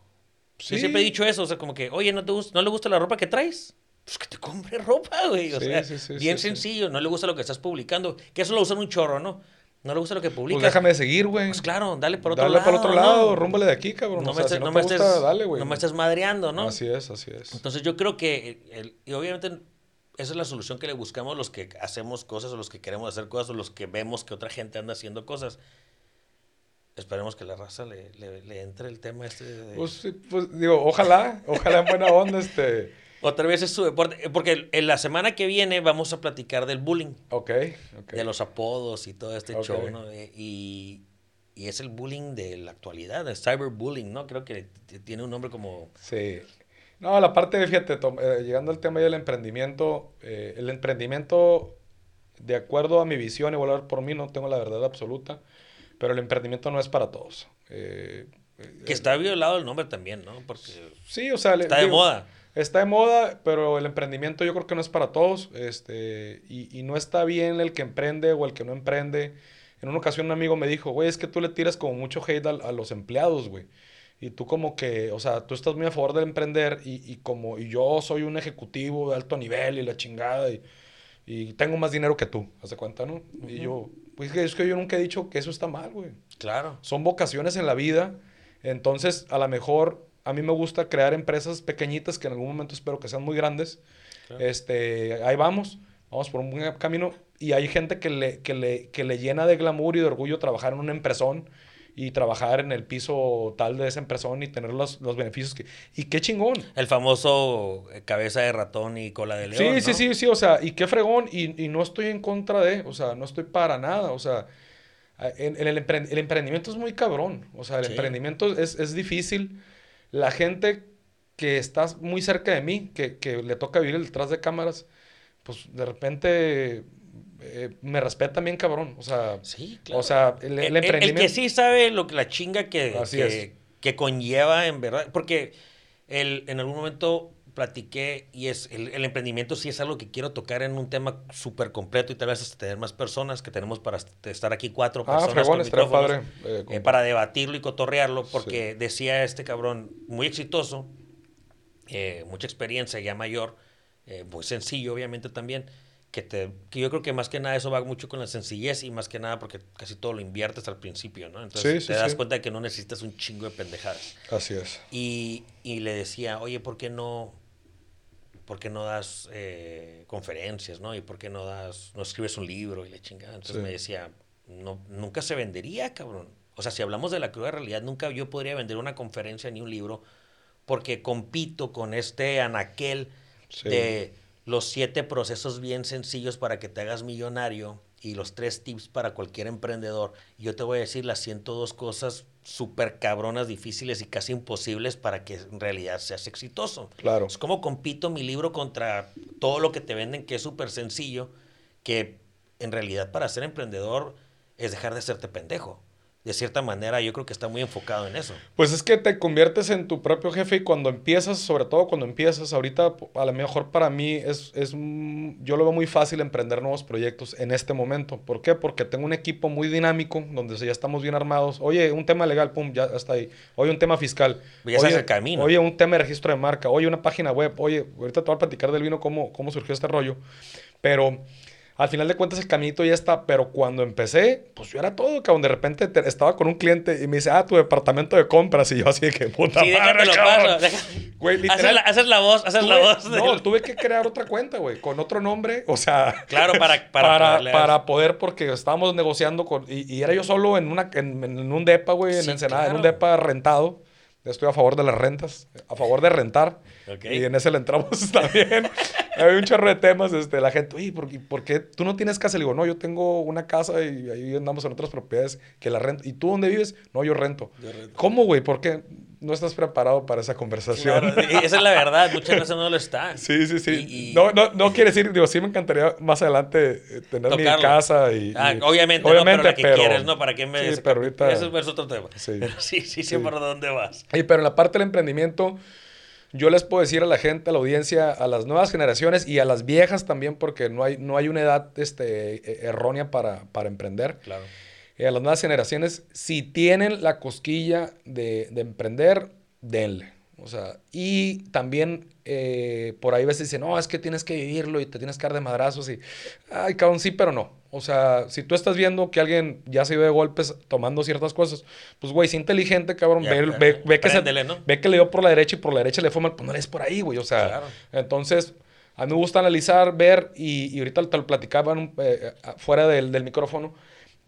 Sí. Yo siempre he dicho eso, o sea, como que, oye, ¿no, te gusta, ¿no le gusta la ropa que traes? Pues que te compre ropa, güey. O Sí, sea, sí, bien sencillo, no le gusta lo que estás publicando. Que eso lo usan un chorro, ¿no? No le gusta lo que publicas. Pues déjame de seguir, güey. Pues claro, dale por otro Dale lado. para otro ¿no? lado, rúmbale de aquí, cabrón. No o me estés, si no, no me estés- gusta, dale, güey. no me estés madreando, ¿no? Así es, así es. Entonces yo creo que, el- y obviamente esa es la solución que le buscamos los que hacemos cosas o los que queremos hacer cosas o los que vemos que otra gente anda haciendo cosas. Esperemos que la raza le, le- le entre el tema este de... Pues, pues, digo, ojalá, ojalá en buena onda, este... Otra vez es su deporte, porque en la semana que viene vamos a platicar del bullying, Ok, ok. de los apodos y todo este show, ¿no? Y, y es el bullying de la actualidad, el cyberbullying, ¿no? Creo que tiene un nombre como... Sí. No, la parte, fíjate, tom- eh, llegando al tema del emprendimiento, eh, el emprendimiento, de acuerdo a mi visión, y voy a hablar por mí, no tengo la verdad absoluta, pero el emprendimiento no es para todos. Eh, Que está violado el nombre también, ¿no? Porque sí, o sea... le- está de digo, moda. Está de moda, pero el emprendimiento yo creo que no es para todos. Este, y, y no está bien el que emprende o el que no emprende. En una ocasión un amigo me dijo, güey, es que tú le tiras como mucho hate a, a los empleados, güey. Y tú como que, o sea, tú estás muy a favor del emprender y, y como y yo soy un ejecutivo de alto nivel y la chingada y, y tengo más dinero que tú, ¿haz de cuenta, no? Y yo, pues es que- es que yo nunca he dicho que eso está mal, güey Claro. son vocaciones en la vida. Entonces, a lo mejor a mí me gusta crear empresas pequeñitas que en algún momento espero que sean muy grandes. Claro. Este, ahí vamos, vamos por un buen camino. Y hay gente que le, que le, que le llena de glamour y de orgullo trabajar en una empresón y trabajar en el piso tal de esa empresa y tener los, los beneficios que... Y qué chingón. El famoso eh, cabeza de ratón y cola de león. Sí, sí, sí, sí, o sea, y qué fregón, y, y, no estoy en contra de, o sea, no estoy para nada, o sea, en, en el, el, emprendimiento es muy cabrón, o sea, el emprendimiento es, es, difícil. La gente que está muy cerca de mí, que, que le toca vivir detrás de cámaras, pues de repente eh, me respeta bien cabrón. O sea, sí, claro. o sea el, emprendimiento. El, que sí sabe lo que la chinga que, que, que, conlleva, en verdad. Porque el, en algún momento platiqué y es el, emprendimiento sí es algo que quiero tocar en un tema súper completo y tal vez hasta tener más personas que tenemos para estar aquí cuatro ah, personas padre, eh, eh, para debatirlo y cotorrearlo porque decía este cabrón muy exitoso mucha experiencia ya mayor muy sencillo obviamente también que, te, que yo creo que más que nada eso va mucho con la sencillez y más que nada porque casi todo lo inviertes al principio, ¿no? Entonces te das cuenta de que no necesitas un chingo de pendejadas. Así es. Y, y le decía, oye, ¿por qué no, por qué no das eh, conferencias, ¿no? Y por qué no das, no escribes un libro y le chingada. Entonces me decía, no, nunca se vendería, cabrón. O sea, si hablamos de la cruda realidad, nunca yo podría vender una conferencia ni un libro porque compito con este anaquel de los siete procesos bien sencillos para que te hagas millonario y los tres tips para cualquier emprendedor. Yo te voy a decir las 102 cosas súper cabronas, difíciles y casi imposibles para que en realidad seas exitoso. Claro. Es como compito mi libro contra todo lo que te venden que es súper sencillo, que en realidad para ser emprendedor es dejar de hacerte pendejo de cierta manera yo creo que está muy enfocado en eso. Pues es que te conviertes en tu propio jefe y cuando empiezas, sobre todo cuando empiezas, ahorita a lo mejor para mí es, es yo lo veo muy fácil emprender nuevos proyectos en este momento. ¿Por qué? Porque tengo un equipo muy dinámico, donde ya estamos bien armados. Oye, un tema legal, pum, ya está ahí. Oye, un tema fiscal. Ya oye, el camino. Oye, un tema de registro de marca. Oye, una página web. Oye, ahorita te voy a platicar del vino, cómo, cómo surgió este rollo. Pero al final de cuentas el caminito ya está, pero cuando empecé, pues yo era todo, cabrón. De repente estaba con un cliente y me dice, ah, tu departamento de compras. Y yo así de que puta sí, madre, lo paso. Güey, literal. Haces la, voz, haces la voz. No, tuve que crear otra cuenta, güey, con otro nombre. O sea. Claro, para, para, para, poder, porque estábamos negociando con. Y, era yo solo en, una, en, un depa, güey, en Ensenada, en un depa rentado. Estoy a favor de las rentas, a favor de rentar. Y en ese le entramos también. Hay un chorro de temas. Este, la gente, oye, ¿por, ¿por, qué tú no tienes casa? Le digo, no, yo tengo una casa y ahí andamos en otras propiedades que la rento. ¿Y tú dónde vives? No, yo rento. ¿Cómo, güey? ¿Por qué? no estás preparado para esa conversación. esa es la verdad, muchas veces no lo está. Sí, sí, sí. No, no, no quiere decir, digo, sí me encantaría más adelante eh, tener mi casa y... Ah, obviamente, obviamente, no, pero la que quieres, ¿no? ¿Para qué me... Sí, pero ahorita... Eso es otro tema. Sí, sí, sí, sí, por dónde vas. Y pero en la parte del emprendimiento, yo les puedo decir a la gente, a la audiencia, a las nuevas generaciones y a las viejas también, porque no hay, no hay una edad este, e, errónea para, para emprender. Claro a las nuevas generaciones, si tienen la cosquilla de, emprender, denle. O sea, y también eh, por ahí a veces dicen, no, es que tienes que vivirlo y te tienes que dar de madrazos y, ay, cabrón, sí, pero no. O sea, si tú estás viendo que alguien ya se ve de golpes tomando ciertas cosas, pues, güey, es inteligente, cabrón, ve, que se, ve que le dio por la derecha y por la derecha le fue mal, pues no eres por ahí, güey. O sea, entonces, a mí me gusta analizar, ver y, y ahorita te lo platicaban eh, fuera del, del micrófono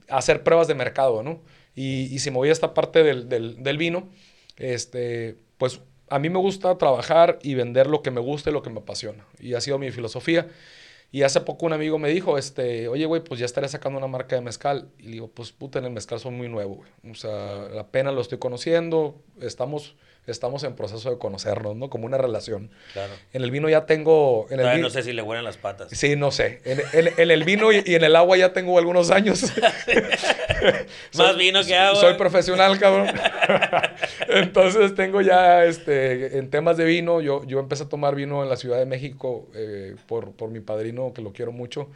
hacer pruebas de mercado, ¿no? Y, y si me voy a esta parte del, del, del, vino, este, pues a mí me gusta trabajar y vender lo que me gusta y lo que me apasiona. Y ha sido mi filosofía. Y hace poco un amigo me dijo, este, oye, güey, pues ya estaré sacando una marca de mezcal. Y le digo, pues puta, en el mezcal soy muy nuevo, güey. O sea, apenas lo estoy conociendo, estamos estamos en proceso de conocernos, ¿no? Como una relación. Claro. En el vino ya tengo... En el no sé si le huelen las patas. Sí, no sé. En, el vino y, en el agua ya tengo algunos años. Más vino que agua. Soy profesional, cabrón. Entonces tengo ya, este, en temas de vino, yo, yo empecé a tomar vino en la Ciudad de México eh, por, por mi padrino, que lo quiero mucho.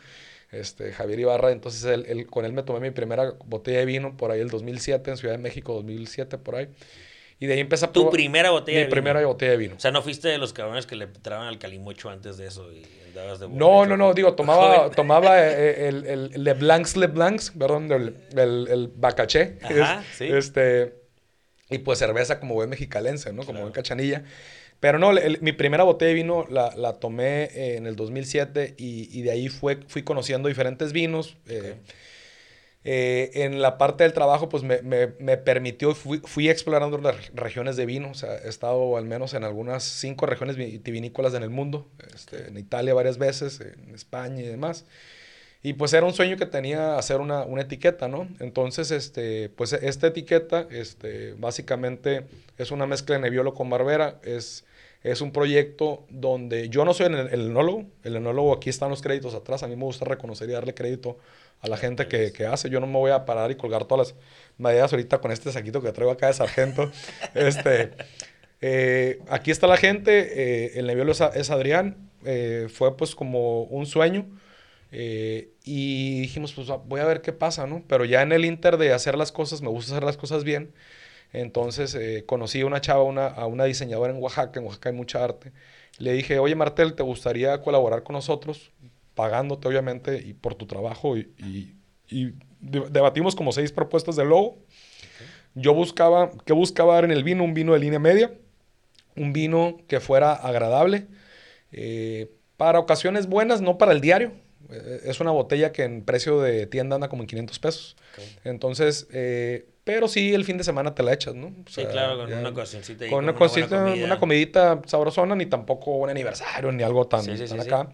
Este, Javier Ibarra, entonces él, con él me tomé mi primera botella de vino por ahí el 2007, en Ciudad de México, 2007 por ahí. Y de ahí empecé a ¿Tu primera botella de vino? primera botella de vino. O sea, ¿no fuiste de los cabrones que le traban al calimocho antes de eso y andabas de No, no, no. Digo, tomaba, tomaba eh, eh, el, el, Le Blancs, Le Blancs, perdón, el, el, el bacaché. Ajá, sí. Este, y pues cerveza como buen mexicalense, ¿no? Como buen cachanilla. Pero no, mi primera botella de vino la, la tomé en el 2007 y, y, de ahí fue, fui conociendo diferentes vinos. Eh, Eh, en la parte del trabajo, pues me, me, me permitió, fui, fui, explorando las regiones de vino, o sea, he estado al menos en algunas cinco regiones vitivinícolas en el mundo, este, en Italia varias veces, en España y demás. Y pues era un sueño que tenía hacer una, una, etiqueta, ¿no? Entonces, este, pues esta etiqueta, este, básicamente es una mezcla de Nebbiolo con Barbera, es, es un proyecto donde yo no soy el, el enólogo, el enólogo aquí están los créditos atrás, a mí me gusta reconocer y darle crédito a la gente que, que, hace. Yo no me voy a parar y colgar todas las medidas ahorita con este saquito que traigo acá de sargento. este, eh, aquí está la gente, eh, el Nebbiolo es, es Adrián, eh, fue pues como un sueño. y dijimos, pues voy a ver qué pasa, ¿no? Pero ya en el inter de hacer las cosas, me gusta hacer las cosas bien. Entonces conocí a una chava, una, a una diseñadora en Oaxaca, en Oaxaca hay mucha arte. Le dije, oye Martel, ¿te gustaría colaborar con nosotros? Pagándote obviamente y por tu trabajo y, y, debatimos como seis propuestas de logo. Yo buscaba, ¿qué buscaba dar en el vino? Un vino de línea media, un vino que fuera agradable, eh, para ocasiones buenas, no para el diario. Eh, es una botella que en precio de tienda anda como en 500 pesos. Entonces, eh, pero sí el fin de semana te la echas, ¿no? sí, claro, con una cosita. Con, una, cosita, una, comidita sabrosona, ni tampoco un aniversario, ni algo tan, tan acá.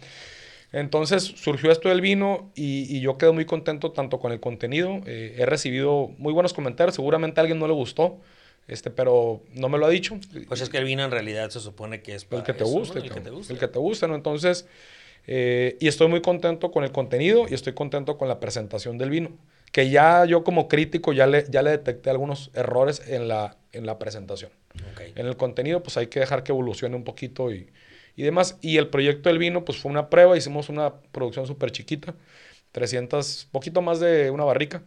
Entonces surgió esto del vino y, yo quedo muy contento tanto con el contenido. Eh, he recibido muy buenos comentarios. Seguramente a alguien no le gustó, este, pero no me lo ha dicho. Pues es que el vino en realidad se supone que es para el que te guste, el, que te guste. el que te guste, ¿no? Entonces, eh, y estoy muy contento con el contenido y estoy contento con la presentación del vino. Que ya yo como crítico ya le, ya le detecté algunos errores en la, en la presentación. En el contenido, pues hay que dejar que evolucione un poquito y, y demás. Y el proyecto del vino, pues fue una prueba, hicimos una producción súper chiquita, 300, poquito más de una barrica.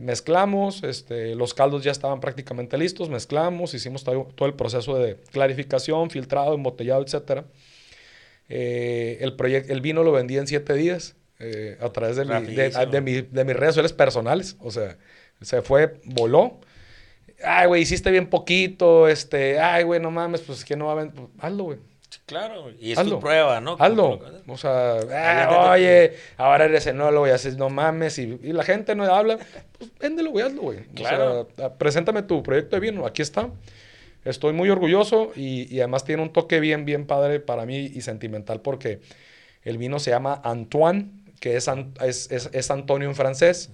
Mezclamos, este, los caldos ya estaban prácticamente listos, mezclamos, hicimos todo, todo el proceso de clarificación, filtrado, embotellado, etc. Eh, el, el vino lo vendí en siete días eh, a través de, mi, de, de, mi, de, mis redes sociales personales. O sea, se fue, voló. Ay, güey, hiciste bien poquito. Este, ay, güey, no mames, pues es que no va a vender. Pues, hazlo, güey. Claro, y es tu prueba, ¿no? Hazlo. O sea, ah, oye, ahora eres enólogo y haces no mames y, la gente no habla, pues véndelo, güey, hazlo, güey. Claro. O sea, preséntame tu proyecto de vino, aquí está. Estoy muy orgulloso y, además tiene un toque bien, bien padre para mí y sentimental porque el vino se llama Antoine, que es, es, es, Antonio en francés.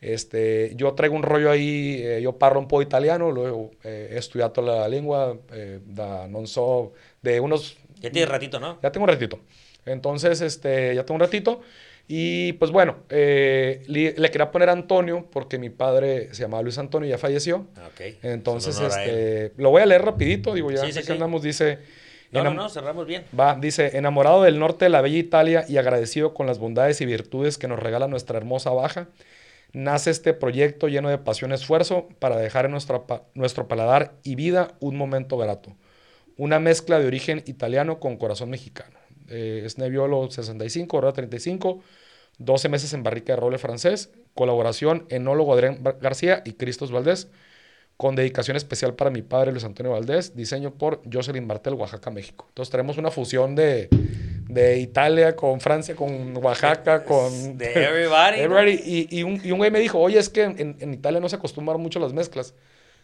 Este, yo traigo un rollo ahí, eh, yo parlo un poco italiano, luego eh, he estudiado la lengua, eh, da non so, de unos ya tiene ratito, ¿no? Ya tengo un ratito. Entonces, este, ya tengo un ratito. Y pues bueno, eh, le, quería poner Antonio porque mi padre se llamaba Luis Antonio y ya falleció. Ah. Entonces, este, lo voy a leer rapidito, digo, ya sí, que andamos, dice... No, no, no, cerramos bien. Va, dice, enamorado del norte de la bella Italia y agradecido con las bondades y virtudes que nos regala nuestra hermosa baja, nace este proyecto lleno de pasión y esfuerzo para dejar en nuestra, nuestro paladar y vida un momento grato una mezcla de origen italiano con corazón mexicano. Eh, es Nebbiolo 65, Oro 35, 12 meses en barrica de roble francés, colaboración enólogo Adrián García y Cristos Valdés, con dedicación especial para mi padre Luis Antonio Valdés, diseño por Jocelyn Martel, Oaxaca, México. Entonces tenemos una fusión de, de Italia con Francia, con Oaxaca, con... De everybody. everybody. Y, y, un, y, un, güey me dijo, oye, es que en, en, Italia no se acostumbran mucho las mezclas.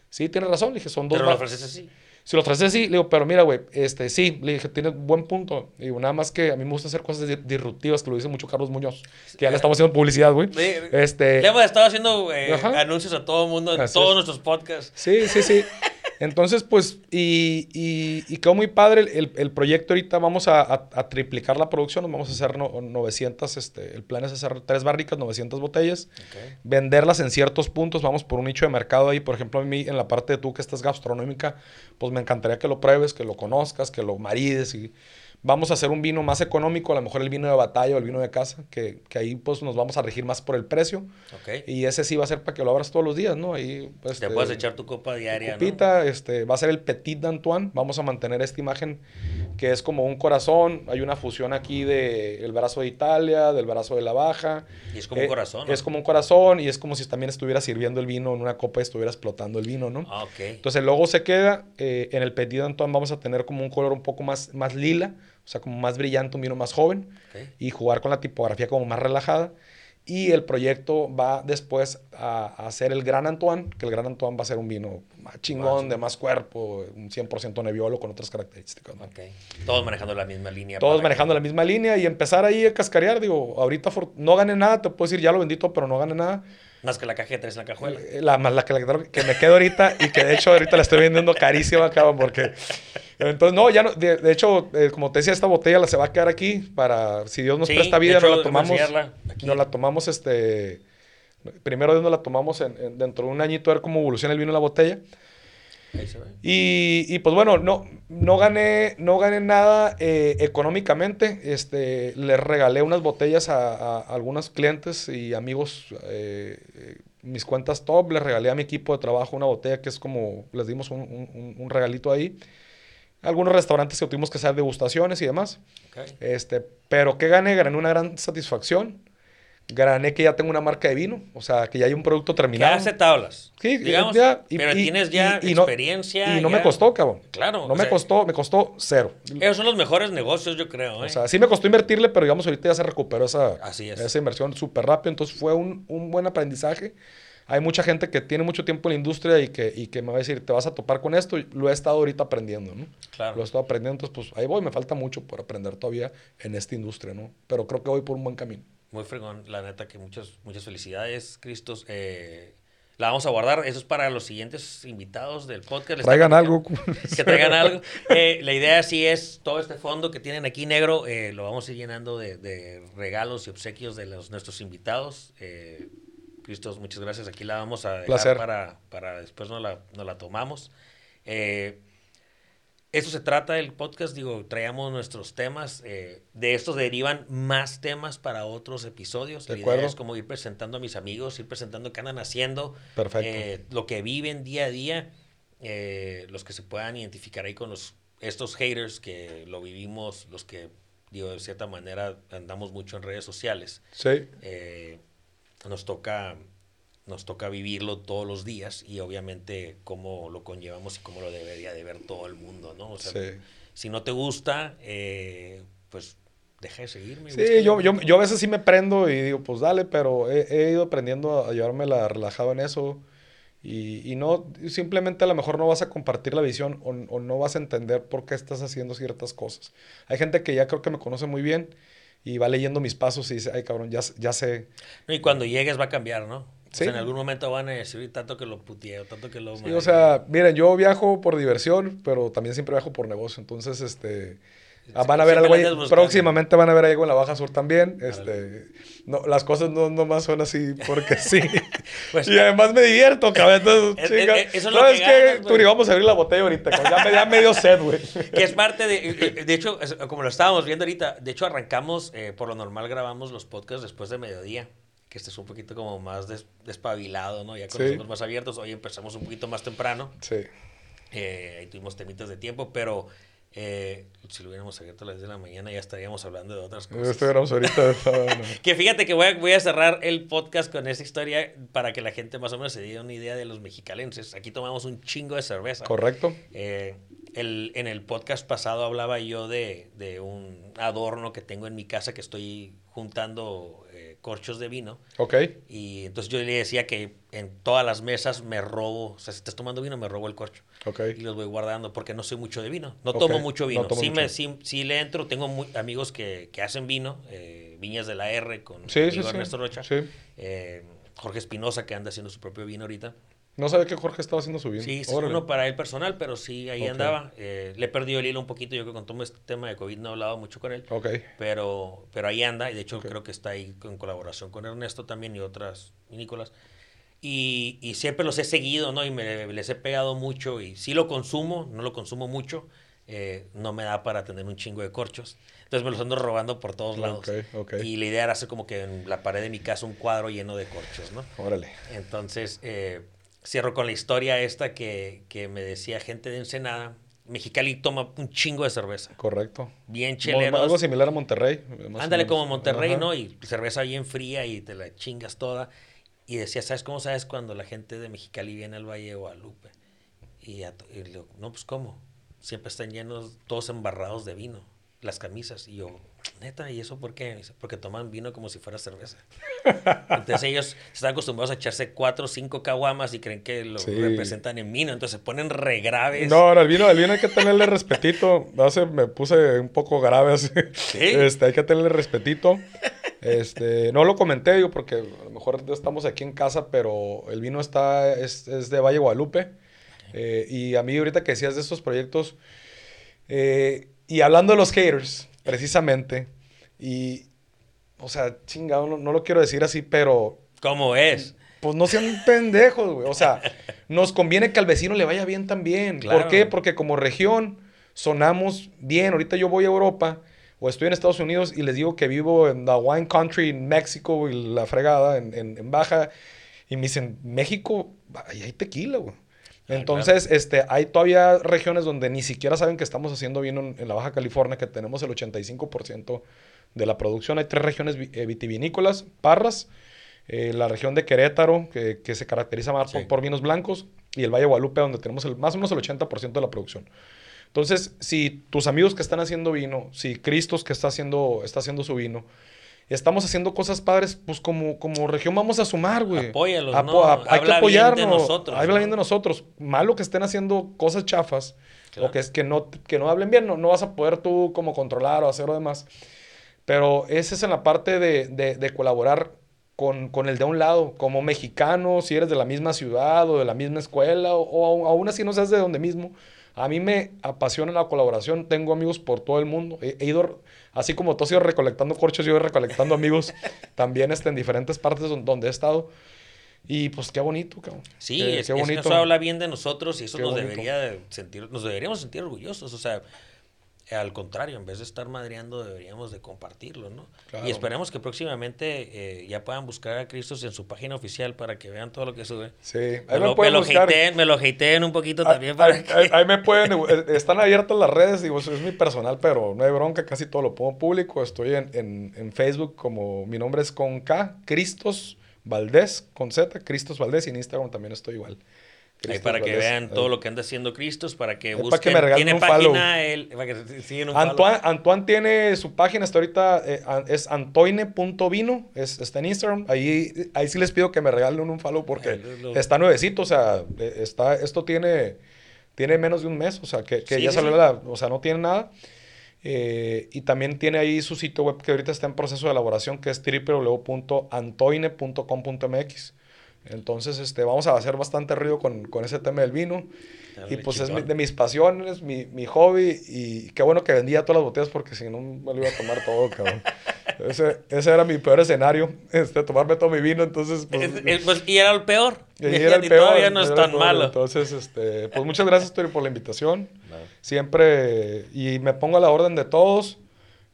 Sí, tiene razón, le dije, son dos... Pero los franceses sí. Si lo traes así, le digo, pero mira, güey, este, sí, le dije, tienes buen punto. digo, nada más que a mí me gusta hacer cosas disruptivas, que lo dice mucho Carlos Muñoz, que ya le estamos haciendo publicidad, güey. Este, le hemos estado haciendo eh, anuncios a todo el mundo en todos nuestros podcasts. Sí, sí, sí. Entonces, pues, y, y, quedó muy padre el, el, proyecto ahorita. Vamos a, a, triplicar la producción. Vamos a hacer 900, este, el plan es hacer tres barricas, 900 botellas. Venderlas en ciertos puntos. Vamos por un nicho de mercado ahí. Por ejemplo, a mí, en la parte de tú que estás gastronómica, pues me encantaría que lo pruebes, que lo conozcas, que lo marides y vamos a hacer un vino más económico, a lo mejor el vino de batalla o el vino de casa, que, que ahí pues nos vamos a regir más por el precio. Okay. Y ese sí va a ser para que lo abras todos los días, ¿no? Ahí, pues, Te puedes echar tu copa diaria, copita, este, va a ser el Petit d'Antoine. Vamos a mantener esta imagen que es como un corazón. Hay una fusión aquí del el brazo de Italia, del brazo de la Baja. Y es como un eh, corazón. Es como un corazón y es como si también estuviera sirviendo el vino en una copa y estuviera explotando el vino, ¿no? Ah, ok. Entonces el logo se queda. Eh, en el Petit d'Antoine vamos a tener como un color un poco más, más lila sea, como más brillante, un vino más joven, y jugar con la tipografía como más relajada. Y el proyecto va después a, a ser el Gran Antoine, que el Gran Antoine va a ser un vino más chingón, de más cuerpo, un 100% Nebbiolo con otras características. ¿no? Ok. Todos manejando la misma línea. Todos manejando la misma línea y empezar ahí a cascarear. Digo, ahorita no gané nada, te puedo decir, ya lo vendí todo, pero no gané nada. Más que la cajeta es la cajuela. Eh, La, más la que, la que me quedo ahorita y que de hecho ahorita la estoy vendiendo carísima, cabrón, porque... Entonces, no, ya no, de, de hecho, eh, como te decía, esta botella la se va a quedar aquí para, si Dios nos Sí, presta vida, hecho, nos la tomamos, nos la tomamos, este, primero Dios nos la tomamos en- en- dentro de un añito a ver cómo evoluciona el vino en la botella. Ahí se ve. Y, y, pues bueno, no, no, gané, no gané nada eh, económicamente. Este, les regalé unas botellas a, a algunos clientes y amigos, eh, eh, mis cuentas top. Les regalé a mi equipo de trabajo una botella que es como, les dimos un, un- un regalito ahí. Algunos restaurantes que tuvimos que hacer degustaciones y demás. Ok. Este, pero ¿qué gané? Gané una gran satisfacción. Gané que ya tengo una marca de vino, o sea, que ya hay un producto Que terminado. hace tablas. Sí, digamos, ya, y- pero y- tienes ya y- y no- experiencia. Y no me ya- costó, cabrón. Claro, No me sea- costó, me costó cero. Esos son los mejores negocios, yo creo. ¿eh? O sea, sí me costó invertirle, pero digamos ahorita ya se recuperó esa, Así es. esa inversión súper rápido. Entonces fue un, un buen aprendizaje. Hay mucha gente que tiene mucho tiempo en la industria y que, y que me va a decir, te vas a topar con esto. Y Lo he estado ahorita aprendiendo, ¿no? Claro. Lo he estado aprendiendo, entonces pues ahí voy. Me falta mucho por aprender todavía en esta industria, ¿no? Pero creo que voy por un buen camino. Muy fregón, la neta que muchas, muchas felicidades, Cristos. Eh, la vamos a guardar, eso es para los siguientes invitados del podcast. Les Traigan algo. Que traigan algo. Eh, la idea sí es todo este fondo que tienen aquí negro, eh, lo vamos a ir llenando de, de regalos y obsequios de los, nuestros invitados. Eh, Cristos, muchas gracias. Aquí la vamos a dejar Placer. para, para después nos la, nos la tomamos. Eh, eso se trata del podcast, digo, traíamos nuestros temas, eh, de estos derivan más temas para otros episodios. De La acuerdo. idea es como ir presentando a mis amigos, ir presentando qué andan haciendo, Perfecto. eh, lo que viven día a día, eh, los que se puedan identificar ahí con los, estos haters que lo vivimos, los que, digo, de cierta manera andamos mucho en redes sociales. Sí. Nos toca nos toca vivirlo todos los días y obviamente cómo lo conllevamos y cómo lo debería de ver todo el mundo, ¿no? O sea, Sí. si no te gusta, eh, pues deja de seguirme. Sí, yo, yo, yo a veces sí me prendo y digo, pues dale, pero he, he ido aprendiendo a llevármela relajado en eso. Y, y no, simplemente a lo mejor no vas a compartir la visión o, o no vas a entender por qué estás haciendo ciertas cosas. Hay gente que ya creo que me conoce muy bien y va leyendo mis pasos y dice, ay cabrón, ya, ya sé. Y cuando llegues va a cambiar, ¿no? O Sí. sea, en algún momento van a decir tanto que lo puteo, tanto que lo... Sí, o sea, miren, yo viajo por diversión, pero también siempre viajo por negocio. Entonces, este, ah, van a ver algo ahí. Próximamente van a ver algo en la Baja Sur también. Este, no, las cosas no nomás son así porque sí. Pues- y además me divierto, cabrón. Entonces, Es- es- eso es lo ¿Sabes que qué? ganas, güey. Turi, vamos a abrir la botella ahorita. Ya me, ya me dio sed, güey. que es parte de, de hecho, como lo estábamos viendo ahorita, de hecho arrancamos, eh, por lo normal grabamos los podcasts después de mediodía, que este es un poquito como más des- despabilado, ¿no? Ya con los más abiertos, hoy empezamos un poquito más temprano, Sí. eh, ahí tuvimos temitas de tiempo, pero eh, si lo hubiéramos abierto a las 10 de la mañana ya estaríamos hablando de otras cosas. Estuviéramos ahorita. no. Que fíjate que voy a, voy a cerrar el podcast con esa historia para que la gente más o menos se dé una idea de los mexicalenses. Aquí tomamos un chingo de cerveza. Correcto. Eh, el- en el podcast pasado hablaba yo de, de un adorno que tengo en mi casa que estoy juntando eh, corchos de vino. Ok. Y entonces yo le decía que en todas las mesas me robo, o sea, si estás tomando vino, me robo el corcho. Ok. Y los voy guardando porque no soy mucho de vino. No tomo mucho no vino. tomo sí, mucho. Me, sí, sí le entro. Tengo amigos que, que hacen vino. eh, Viñas de la R con Sí. Ernesto Rocha. Sí. eh, Jorge Espinosa que anda haciendo su propio vino ahorita. No sabía que Jorge estaba haciendo su bien. Sí, sí, uno para él personal, pero sí, ahí andaba. Eh, le he perdido el hilo un poquito, yo creo que con todo este tema de COVID no he hablado mucho con él, Ok. pero, pero ahí anda, y de hecho creo que está ahí en colaboración con Ernesto también y otras, y Nicolás. Y, y siempre los he seguido, ¿no? Y me, les he pegado mucho, y sí lo consumo, no lo consumo mucho, eh, no me da para tener un chingo de corchos. Entonces me los ando robando por todos lados. Ok, ok. Y la idea era hacer como que en la pared de mi casa un cuadro lleno de corchos, ¿no? Órale. Entonces, eh, cierro con la historia esta que, que me decía gente de Ensenada. Mexicali toma un chingo de cerveza. Correcto. Bien cheleros. Algo similar a Monterrey. Ándale como Monterrey, Ajá. ¿no? Y cerveza bien fría y te la chingas toda. Y decía, ¿sabes cómo sabes cuando la gente de Mexicali viene al Valle de Guadalupe? Y, a y le digo, no, pues ¿cómo? Siempre están llenos, todos embarrados de vino. las camisas. Y yo, neta, ¿y eso por qué? Porque toman vino como si fuera cerveza. Entonces ellos están acostumbrados a echarse cuatro o cinco caguamas y creen que lo Sí. representan en vino. Entonces se ponen regraves. No, no, el vino, el vino hay que tenerle respetito. Hace, me puse un poco grave así. Este, hay que tenerle respetito. Este, no lo comenté yo porque a lo mejor estamos aquí en casa, pero el vino está, es, es de Valle Guadalupe. Eh, y a mí ahorita que decías de estos proyectos, eh, y hablando de los haters, precisamente, y, o sea, chingado, no, no lo quiero decir así, pero ¿Cómo es? pues no sean pendejos, güey. O sea, nos conviene que al vecino le vaya bien también. Claro. ¿Por qué? Porque como región sonamos bien. Ahorita yo voy a Europa o estoy en Estados Unidos y les digo que vivo en la wine country en México y la fregada en, en- en Baja. Y me dicen, México, ahí hay tequila, güey. Ah, Entonces, este, hay todavía regiones donde ni siquiera saben que estamos haciendo vino en, en la Baja California, que tenemos el 85% de la producción. Hay tres regiones eh, vitivinícolas, Parras, eh, la región de Querétaro, que, que se caracteriza más por, vinos blancos, y el Valle de Guadalupe, donde tenemos el, más o menos el 80% de la producción. Entonces, si tus amigos que están haciendo vino, si Cristos que está haciendo, está haciendo su vino, estamos haciendo cosas padres, pues como, como región vamos a sumar, güey. Apóyalos, Apo- ¿no? a- hay Habla que bien de apoyarnos. nosotros, Habla ¿no? bien de nosotros. Malo que estén haciendo cosas chafas Claro. o que, es, que, no, que no hablen bien, no, no vas a poder tú como controlar o hacer lo demás. Pero ese es en la parte de, de- de colaborar con, con el de un lado, como mexicano, si eres de la misma ciudad o de la misma escuela, o, o aún- aún así no seas de donde mismo. A mí me apasiona la colaboración, tengo amigos por todo el mundo. He, he ido, así como tú has ido recolectando corchos, yo he ido recolectando amigos también este, en diferentes partes don- donde he estado. Y pues qué bonito, cabrón. Sí, Qué- es, qué bonito. eso habla bien de nosotros y eso Qué nos bonito. debería de sentir, nos deberíamos sentir orgullosos. O sea, al contrario, en vez de estar madreando, deberíamos de compartirlo, ¿no? Claro. Y esperemos que próximamente eh, ya puedan buscar a Cristos en su página oficial para que vean todo lo que sube. Sí, Me ahí me, lo, me pueden lo buscar. hateen, me lo hateen un poquito Ahí- también para ahí, que... ahí- ahí me pueden, eh, están abiertas las redes, digo, eso es mi personal, pero no hay bronca, casi todo lo pongo público. Estoy en, en, en Facebook como mi nombre es con K, Cristos Valdés, con Z, Cristos Valdés, y en Instagram también estoy igual. Ahí para que vean todo lo que anda haciendo Cristos, para que para busquen. que me regalen tiene un página, él, para que siguen un Antoine, follow. Antoine tiene su página hasta ahorita, eh, es antoine.vino, es, está en Instagram. Ahí, ahí sí les pido que me regalen un follow porque Ay, lo- está nuevecito, o sea, eh, está, esto tiene, tiene menos de un mes, o sea, que, que Sí, ya salió sí. la, o sea, no tiene nada. Eh, y también tiene ahí su sitio web que ahorita está en proceso de elaboración, que es www.antoine.com.mx. Entonces, este, vamos a hacer bastante ruido con, con ese tema del vino. Dale, Y pues es mi- chingón. de mis pasiones, mi, mi hobby. Y qué bueno que vendía todas las botellas porque si no me lo iba a tomar todo, cabrón. Ese, ese era mi peor escenario, este, tomarme todo mi vino. Entonces, pues, Es- es- pues, y era el peor. y era el Y peor, Todavía no es tan malo. Entonces, este, pues muchas gracias, Tori, por la invitación. Siempre, y me pongo a la orden de todos.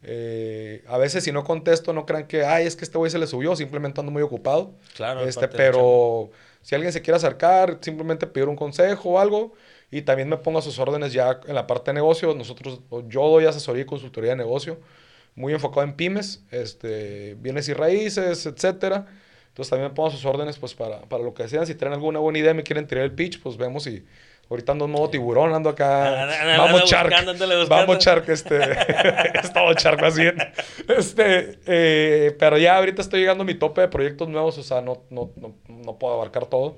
Eh, a veces si no contesto, no crean que, ay, es que este güey se le subió, simplemente ando muy ocupado. Claro, es Este, pero si alguien se quiere acercar, simplemente pedir un consejo o algo. Y también me pongo a sus órdenes ya en la parte de negocio. Nosotros, yo doy asesoría y consultoría de negocio, muy enfocado en pymes, este, bienes y raíces, etcétera. Entonces también me pongo a sus órdenes pues para, para lo que sean. Si tienen alguna buena idea y me quieren tirar el pitch, pues vemos y ahorita ando en modo tiburón, ando acá. Vamos Shark, vamos Shark, este, estaba Shark más bien. Este, eh, pero ya ahorita estoy llegando a mi tope de proyectos nuevos, o sea, no, no, no, no puedo abarcar todo.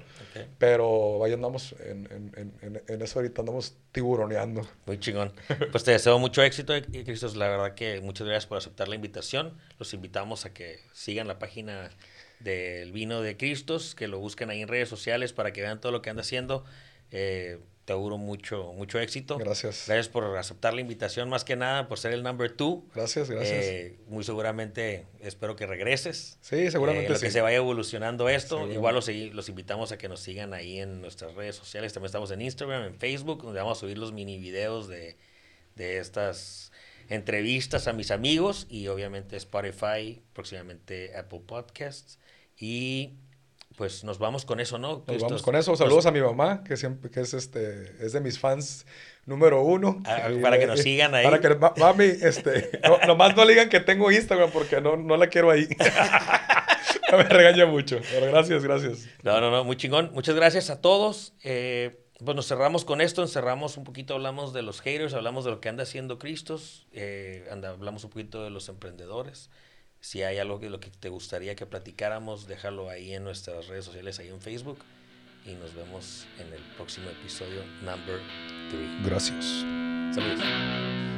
Pero ahí andamos en, en, en, en- en eso ahorita, andamos tiburoneando. Muy chingón. Pues te deseo mucho éxito, y Cristos. La verdad que muchas gracias por aceptar la invitación. Los invitamos a que sigan la página del vino de Cristos, que lo busquen ahí en redes sociales para que vean todo lo que anda haciendo. Eh, te auguro mucho, mucho éxito. Gracias. Gracias por aceptar la invitación, más que nada, por ser el number two. Gracias, gracias. Eh, muy seguramente espero que regreses. sí, seguramente Eh, lo sí. que se vaya evolucionando esto. Igual los, los invitamos a que nos sigan ahí en nuestras redes sociales. También estamos en Instagram, en Facebook, donde vamos a subir los mini videos de, de estas entrevistas a mis amigos y obviamente Spotify, próximamente Apple Podcasts. Y pues nos vamos con eso, ¿no? Nos vamos con eso. Nos- Saludos a mi mamá, que siempre que es este es de mis fans número uno. Ah, para que nos sigan ahí. Para que ma- mami, este, no, nomás no le digan que tengo Instagram porque no, no la quiero ahí. me regaña mucho. Pero gracias, gracias. No, no, no, muy chingón. Muchas gracias a todos. Eh, pues nos cerramos con esto, encerramos un poquito, hablamos de los haters, hablamos de lo que anda haciendo Cristos, eh, anda, hablamos un poquito de los emprendedores. Si hay algo que, lo que te gustaría que platicáramos, déjalo ahí en nuestras redes sociales, ahí en Facebook. Y nos vemos en el próximo episodio, number 3. Gracias. Saludos.